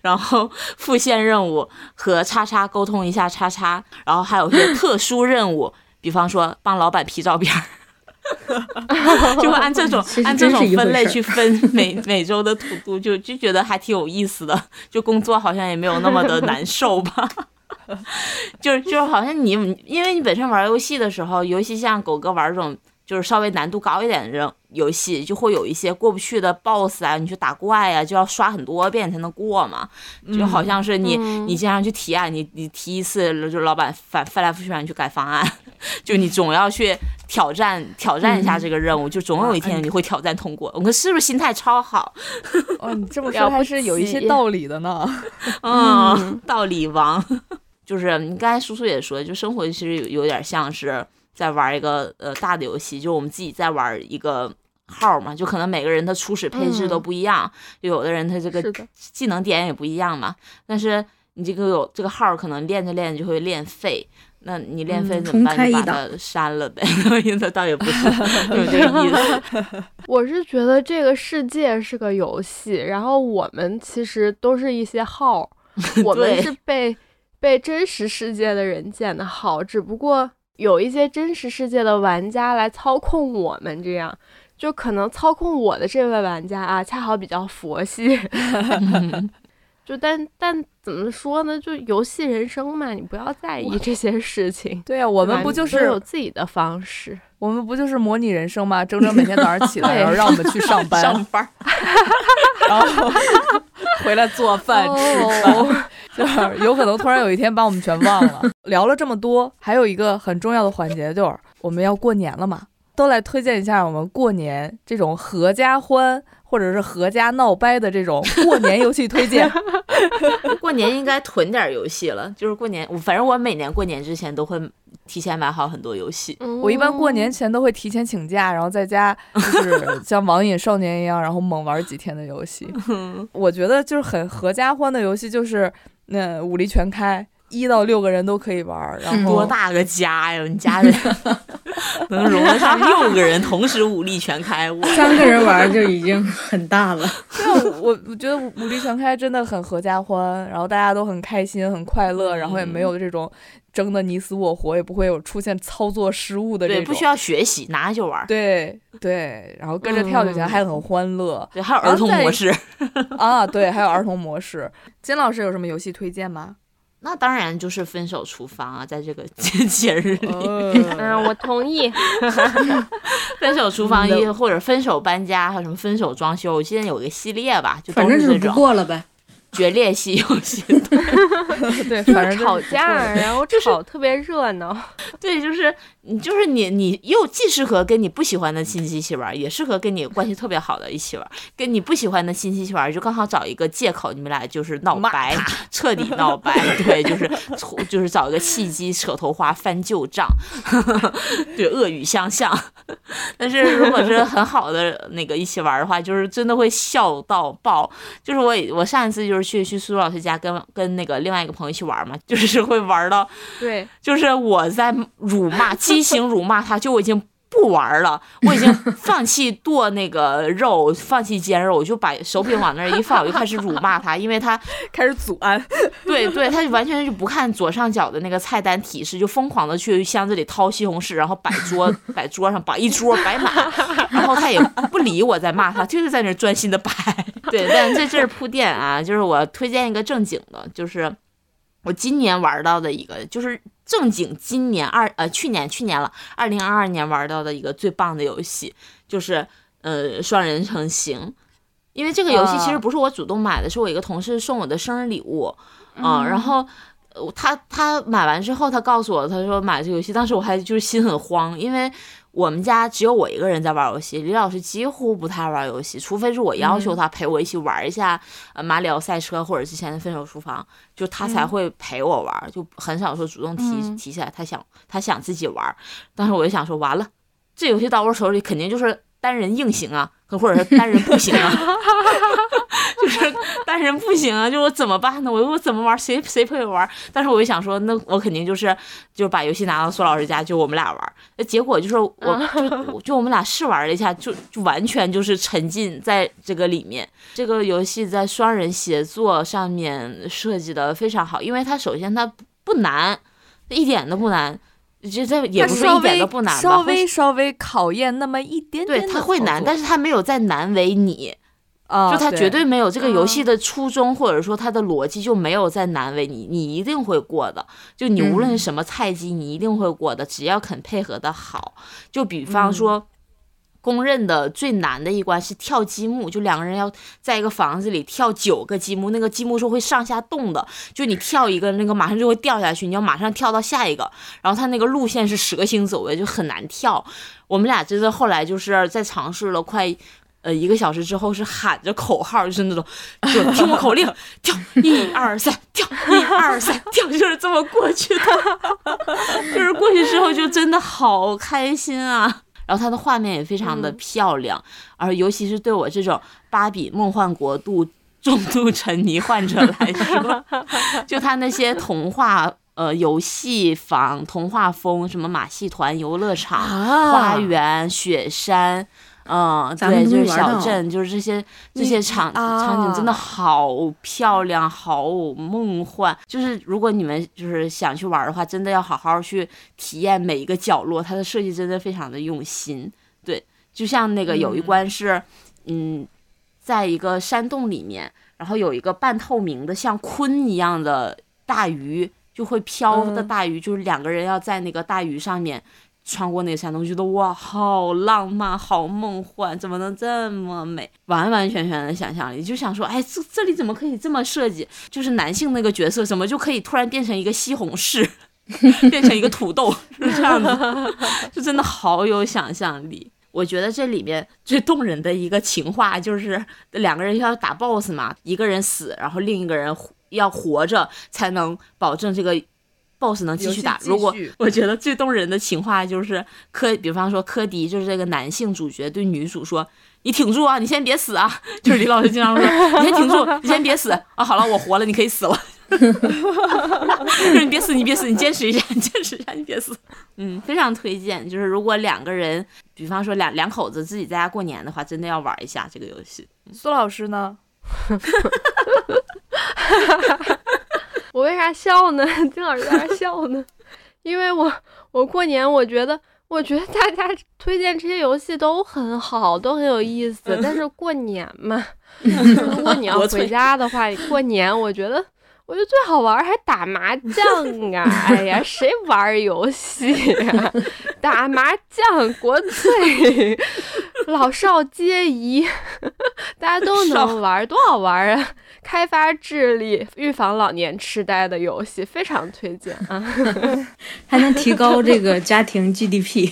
Speaker 2: 然后副线任务和叉叉沟通一下叉叉，然后还有些特殊任务，比方说帮老板 P 照片。就会按这种 按这种分类去分每每周的土度，就就觉得还挺有意思的。就工作好像也没有那么的难受吧。就是就是好像你因为你本身玩游戏的时候，尤其像狗哥玩这种就是稍微难度高一点的任游戏，就会有一些过不去的 BOSS 啊，你去打怪啊，就要刷很多遍才能过嘛。就好像是你你经常去提案，你你提一次，就老板反翻来覆去让你去改方案，就你总要去。挑战挑战一下这个任务，就总有一天你会挑战通过。我们是不是心态超好？
Speaker 1: 哦，你这么说还是有一些道理的呢。
Speaker 2: 嗯，道理王，就是你刚才叔叔也说，就生活其实有有点像是在玩一个呃大的游戏，就我们自己在玩一个号嘛，就可能每个人的初始配置都不一样，有的人他这个技能点也不一样嘛。但是你这个有这个号，可能练着练着就会练废。那你练废怎么办？你把它删了呗。意思倒也不是 有这个意思。
Speaker 3: 我是觉得这个世界是个游戏，然后我们其实都是一些号，我们是被被真实世界的人建的号，只不过有一些真实世界的玩家来操控我们，这样就可能操控我的这位玩家啊，恰好比较佛系。就但但怎么说呢？就游戏人生嘛，你不要在意这些事情。
Speaker 1: 对呀，我们不就是
Speaker 3: 有自己的方式？
Speaker 1: 我们不就是模拟人生吗？整整每天早上起来，然后让我们去上班，
Speaker 2: 上班，
Speaker 1: 然后回来做饭吃饭，就是有可能突然有一天把我们全忘了。聊了这么多，还有一个很重要的环节就是我们要过年了嘛，都来推荐一下我们过年这种合家欢。或者是合家闹掰的这种过年游戏推荐，
Speaker 2: 过年应该囤点游戏了。就是过年，我反正我每年过年之前都会提前买好很多游戏。
Speaker 1: 我一般过年前都会提前请假，然后在家就是 像网瘾少年一样，然后猛玩几天的游戏。我觉得就是很合家欢的游戏，就是那武力全开。一到六个人都可以玩，然后
Speaker 2: 多大个家呀？你家里 能容得上六个人同时武力全开？
Speaker 4: 三个人玩就已经很大了。
Speaker 1: 对，我我觉得武力全开真的很合家欢，然后大家都很开心、很快乐，然后也没有这种争的你死我活，也不会有出现操作失误的这种。
Speaker 2: 对，不需要学习，拿就玩。
Speaker 1: 对对，然后跟着跳就行，还很欢乐。
Speaker 2: 对，还有儿童模式
Speaker 1: 啊，对，还有儿童模式。金老师有什么游戏推荐吗？
Speaker 2: 那当然就是分手厨房啊，在这个节 节日里，
Speaker 3: 嗯，我同意。
Speaker 2: 分手厨房一或者分手搬家，还有什么分手装修，我记得有个系列吧，就
Speaker 4: 反正就是不过了呗。
Speaker 2: 决裂系游戏，
Speaker 1: 对，反正
Speaker 3: 吵架，然后吵特别热闹。
Speaker 2: 对，就是你，就是你，你又既适合跟你不喜欢的亲戚一起玩，也适合跟你关系特别好的一起玩。跟你不喜欢的亲戚一起玩，就刚好找一个借口，你们俩就是闹掰，彻底闹掰。对，就是就是找一个契机，扯头花，翻旧账，对，恶语相向。但是如果是很好的那个一起玩的话，就是真的会笑到爆。就是我，我上一次就是。去去苏老师家跟跟那个另外一个朋友一起玩嘛，就是会玩到，
Speaker 3: 对，
Speaker 2: 就是我在辱骂，激情辱骂他，就我已经不不玩了，我已经 放弃剁那个肉，放弃煎肉，我就把手柄往那儿一放，我就开始辱骂他，因为他
Speaker 1: 开始阻安，
Speaker 2: 对对，他就完全就不看左上角的那个菜单提示，就疯狂的去箱子里掏西红柿，然后摆桌摆桌上，摆一桌摆满，然后他也不理我在骂他，就是在那儿专心的摆。对，但在这儿铺垫啊，就是我推荐一个正经的，就是我今年玩到的一个，就是正经今年二呃去年去年了，二零二二年玩到的一个最棒的游戏，就是呃双人成行。因为这个游戏其实
Speaker 1: 啊
Speaker 2: 不是我主动买的，是我一个同事送我的生日礼物，嗯，然后呃他他买完之后，他告诉我，他说买这个游戏，当时我还就是心很慌，因为我们家只有我一个人在玩游戏，李老师几乎不太玩游戏，除非是我要求他陪我一起玩一下呃马里奥赛车或者之前的分手厨房，就他才会陪我玩，就很少说主动提、
Speaker 1: 嗯。
Speaker 2: 提起来他想他想自己玩，但是我就想说完了，这游戏到我手里肯定就是单人硬行啊，或者是单人不行啊。就是单人不行啊，就我怎么办呢？我我怎么玩？谁谁陪我玩？但是我就想说，那我肯定就是就把游戏拿到苏老师家，就我们俩玩。那结果就是我就就我们俩试玩了一下，就就完全就是沉浸在这个里面。这个游戏在双人协作上面设计的非常好，因为它首先它不难，一点都不难。就这也不是一点都不难吧，
Speaker 1: 稍微稍微考验那么一点点对，
Speaker 2: 他会难，但
Speaker 1: 是
Speaker 2: 是它没有在难为你。
Speaker 1: 啊，
Speaker 2: 就他绝对没有这个游戏
Speaker 3: 啊
Speaker 2: 的初衷，或者说他的逻辑就没有在难为你，你一定会过的。就你无论是什么菜鸡，你一定会过的，只要肯配合的好。就比方说。公认的最难的一关是跳积木，就两个人要在一个房子里跳九个积木，那个积木是会上下动的，就你跳一个，那个马上就会掉下去，你要马上跳到下一个，然后它那个路线是蛇形走的，就很难跳。我们俩真的后来就是在尝试了快呃一个小时之后，是喊着口号，就是那种就听我口令，跳 一二三，跳一二三，跳，就是这么过去的。就是过去之后就真的好开心啊！然后它的画面也非常的漂亮，而尤其是对我这种芭比梦幻国度重度沉迷患者来说，就它那些童话。呃，游戏房、童话风，什么马戏团、游乐场、
Speaker 1: 啊
Speaker 2: 花园、雪山，嗯，对，就是小镇，就是这些这些场场景真的
Speaker 1: 啊
Speaker 2: 好漂亮，好梦幻。就是如果你们就是想去玩的话，真的要好好去体验每一个角落，它的设计真的非常的用心。对，就像那个有一关是，嗯，在一个山洞里面，然后有一个半透明的像鲲一样的大鱼，就会飘的
Speaker 1: 嗯
Speaker 2: 大鱼，就是两个人要在那个大鱼上面。穿过那个山洞，觉得哇，好浪漫，好梦幻，怎么能这么美？完完全全的想象力，就想说，哎，这这里怎么可以这么设计？就是男性那个角色，怎么就可以突然变成一个西红柿，变成一个土豆，是这样子，就真的好有想象力。我觉得这里面最动人的一个情话就是两个人要打 BOSS 嘛，一个人死，然后另一个人要活着才能保证这个 BOSS 能继续打。如果我觉得最动人的情话就是柯，比方说柯迪就是这个男性主角对女主说：“你挺住啊，你先别死啊。”就是李老师经常说：“你先挺住，你先别死啊。”好了，我活了，你可以死了。你别死，你别死，你坚持一下，你坚持一下，你别死。嗯，非常推荐。就是如果两个人，比方说两两口子自己在家过年的话，真的要玩一下这个游戏。
Speaker 1: 苏老师呢？
Speaker 3: 我为啥笑呢？金老师在那笑呢？因为我我过年我觉得我觉得大家推荐这些游戏都很好，都很有意思。但是过年嘛，如果你要回家的话，过年我觉得。我觉得最好玩还打麻将啊！哎呀，谁玩游戏呀、打麻将，国粹，老少皆宜，大家都能玩，多好玩啊！开发智力、预防老年痴呆的游戏，非常推荐啊！
Speaker 4: 还能提高这个家庭 GDP。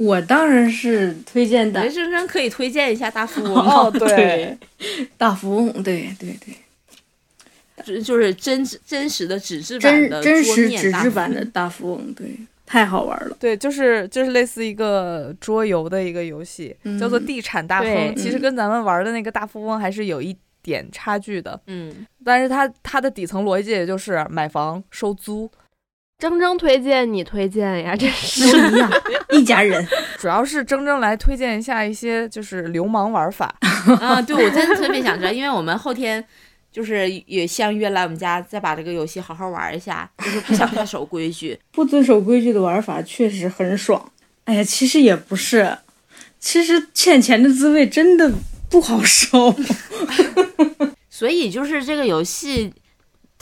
Speaker 4: 我当然是推荐的。
Speaker 2: 人生生可以推荐一下大富翁。
Speaker 1: 哦，对，
Speaker 4: 大富翁，对对对，
Speaker 2: 就就是真真实的纸质版的
Speaker 4: 真真实纸质版的大富翁，对，太好玩了。
Speaker 1: 对，就是就是类似一个桌游的一个游戏，叫做
Speaker 4: 嗯
Speaker 1: 地产大
Speaker 3: 对。
Speaker 1: 亨。其实跟咱们玩的那个大富翁还是有一点差距的，
Speaker 2: 嗯，
Speaker 1: 但是它它的底层逻辑也就是买房收租。
Speaker 3: 铮铮推荐你推荐呀，这 是
Speaker 4: 都一样，一家人。
Speaker 1: 主要是铮铮来推荐一下一些就是流氓玩法。
Speaker 2: 啊，对，我真的特别想知道，因为我们后天就是也相约来我们家，再把这个游戏好好玩一下，就是不想太守规矩。
Speaker 4: 不遵守规矩的玩法确实很爽。哎呀，其实也不是，其实欠钱的滋味真的不好受。
Speaker 2: 所以就是这个游戏，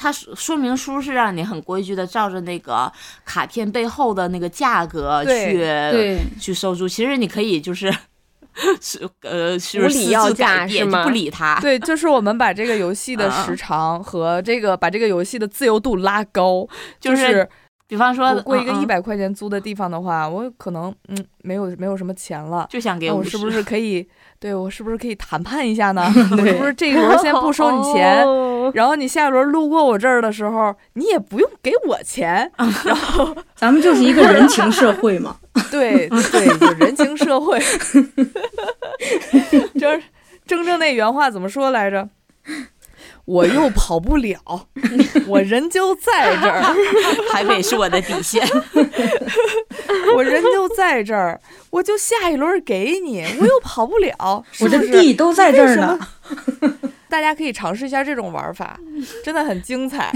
Speaker 2: 它说说明书是让你很规矩的照着那个卡片背后的那个价格去
Speaker 4: 对，
Speaker 2: 去收租。其实你可以就是 是呃是
Speaker 3: 无理要价是吗
Speaker 2: 不理他。
Speaker 1: 对，就是我们把这个游戏的
Speaker 2: 啊
Speaker 1: 时长和这个把这个游戏的自由度拉高，
Speaker 2: 就
Speaker 1: 就是是
Speaker 2: 比方说
Speaker 1: 我过一个一百块钱租的地方的话，我可能嗯没有没有什么钱了。
Speaker 2: 就想给
Speaker 1: 那我是不是可以？对我是不是可以谈判一下呢？我是不是这一轮先不收你钱，
Speaker 3: 哦
Speaker 1: 然后你下一轮路过我这儿的时候，你也不用给我钱。然后
Speaker 4: 咱们就是一个人情社会嘛。
Speaker 1: 对对，就人情社会。真铮铮那原话怎么说来着？我又跑不了，我人就在这儿，
Speaker 2: 台北是我的底线。
Speaker 1: 我人就在这儿，我就下一轮给你，我又跑不了，是
Speaker 4: 我的
Speaker 1: 不是？
Speaker 4: 地都在这儿呢。
Speaker 1: 大家可以尝试一下这种玩法，真的很精彩。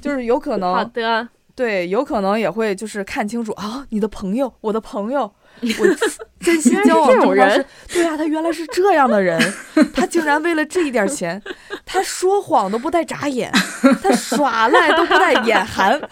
Speaker 1: 就是有可
Speaker 3: 好
Speaker 1: 能，
Speaker 3: 的，
Speaker 1: 对，有可能也会就是看清楚啊，你的朋友，我的朋友，我 真心交往
Speaker 3: 原来是这种
Speaker 1: 中
Speaker 3: 人，
Speaker 1: 对啊，他原来是这样的人，他竟然为了这一点钱，他说谎都不带眨眼，他耍赖都不带眼含。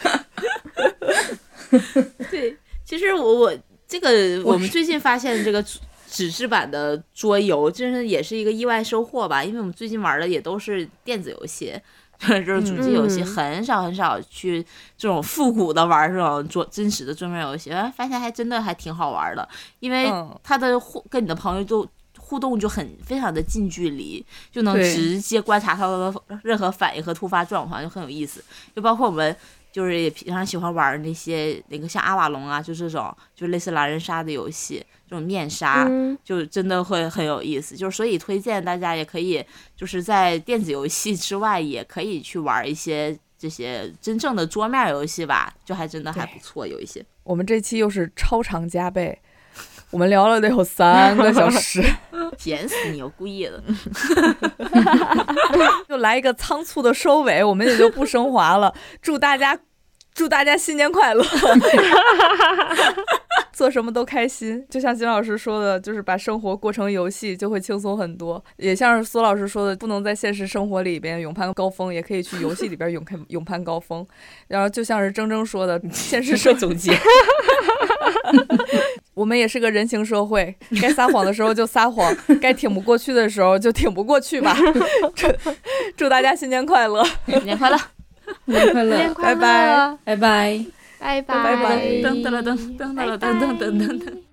Speaker 2: 对，其实我我这个我们最近发现这个纸纸质版的桌游，真是也是一个意外收获吧，因为我们最近玩的也都是电子游戏。就是主机游戏，
Speaker 3: 嗯。
Speaker 2: 很少很少去这种复古的玩这种桌真实的桌面游戏，哎，发现还真的还挺好玩的，因为
Speaker 1: 嗯。
Speaker 2: 它的互跟你的朋友都互动就很非常的近距离，就能直接观察他的任何反应和突发状况，就很有意思。就包括我们就是也平常喜欢玩那些那个像阿瓦隆啊，就这种就类似狼人杀的游戏，这种面杀。
Speaker 3: 嗯，
Speaker 2: 就真的会很有意思，就是所以推荐大家也可以，就是在电子游戏之外，也可以去玩一些这些真正的桌面游戏吧，就还真的还不错，有一些。
Speaker 1: 我们这期又是超长加倍，我们聊了得有三个小时，
Speaker 2: 闲死你，我故意的。
Speaker 1: 就来一个仓促的收尾，我们也就不升华了。祝大家，祝大家新年快乐，做什么都开心。就像金老师说的，就是把生活过成游戏，就会轻松很多。也像是苏老师说的，不能在现实生活里边勇攀高峰，也可以去游戏里边勇攀勇攀高峰。然后就像是铮铮说的，现实社总结。我们也是个人情社会，该撒谎的时候就撒谎，该挺不过去的时候就挺不过去吧。祝祝大家新年快乐！
Speaker 2: 新年快乐！
Speaker 4: 新年快
Speaker 3: 新年
Speaker 4: 乐，
Speaker 3: 快乐，
Speaker 4: 拜拜。
Speaker 3: 拜拜，
Speaker 1: 拜拜
Speaker 2: 噔噔噔噔噔噔噔噔噔噔噔。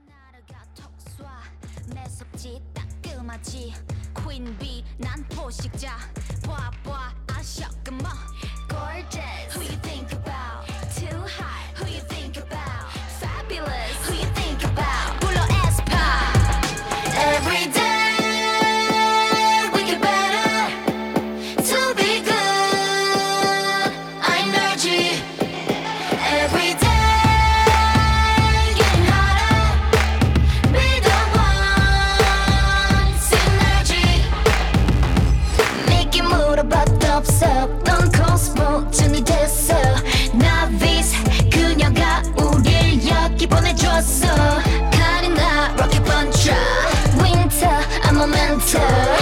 Speaker 5: No.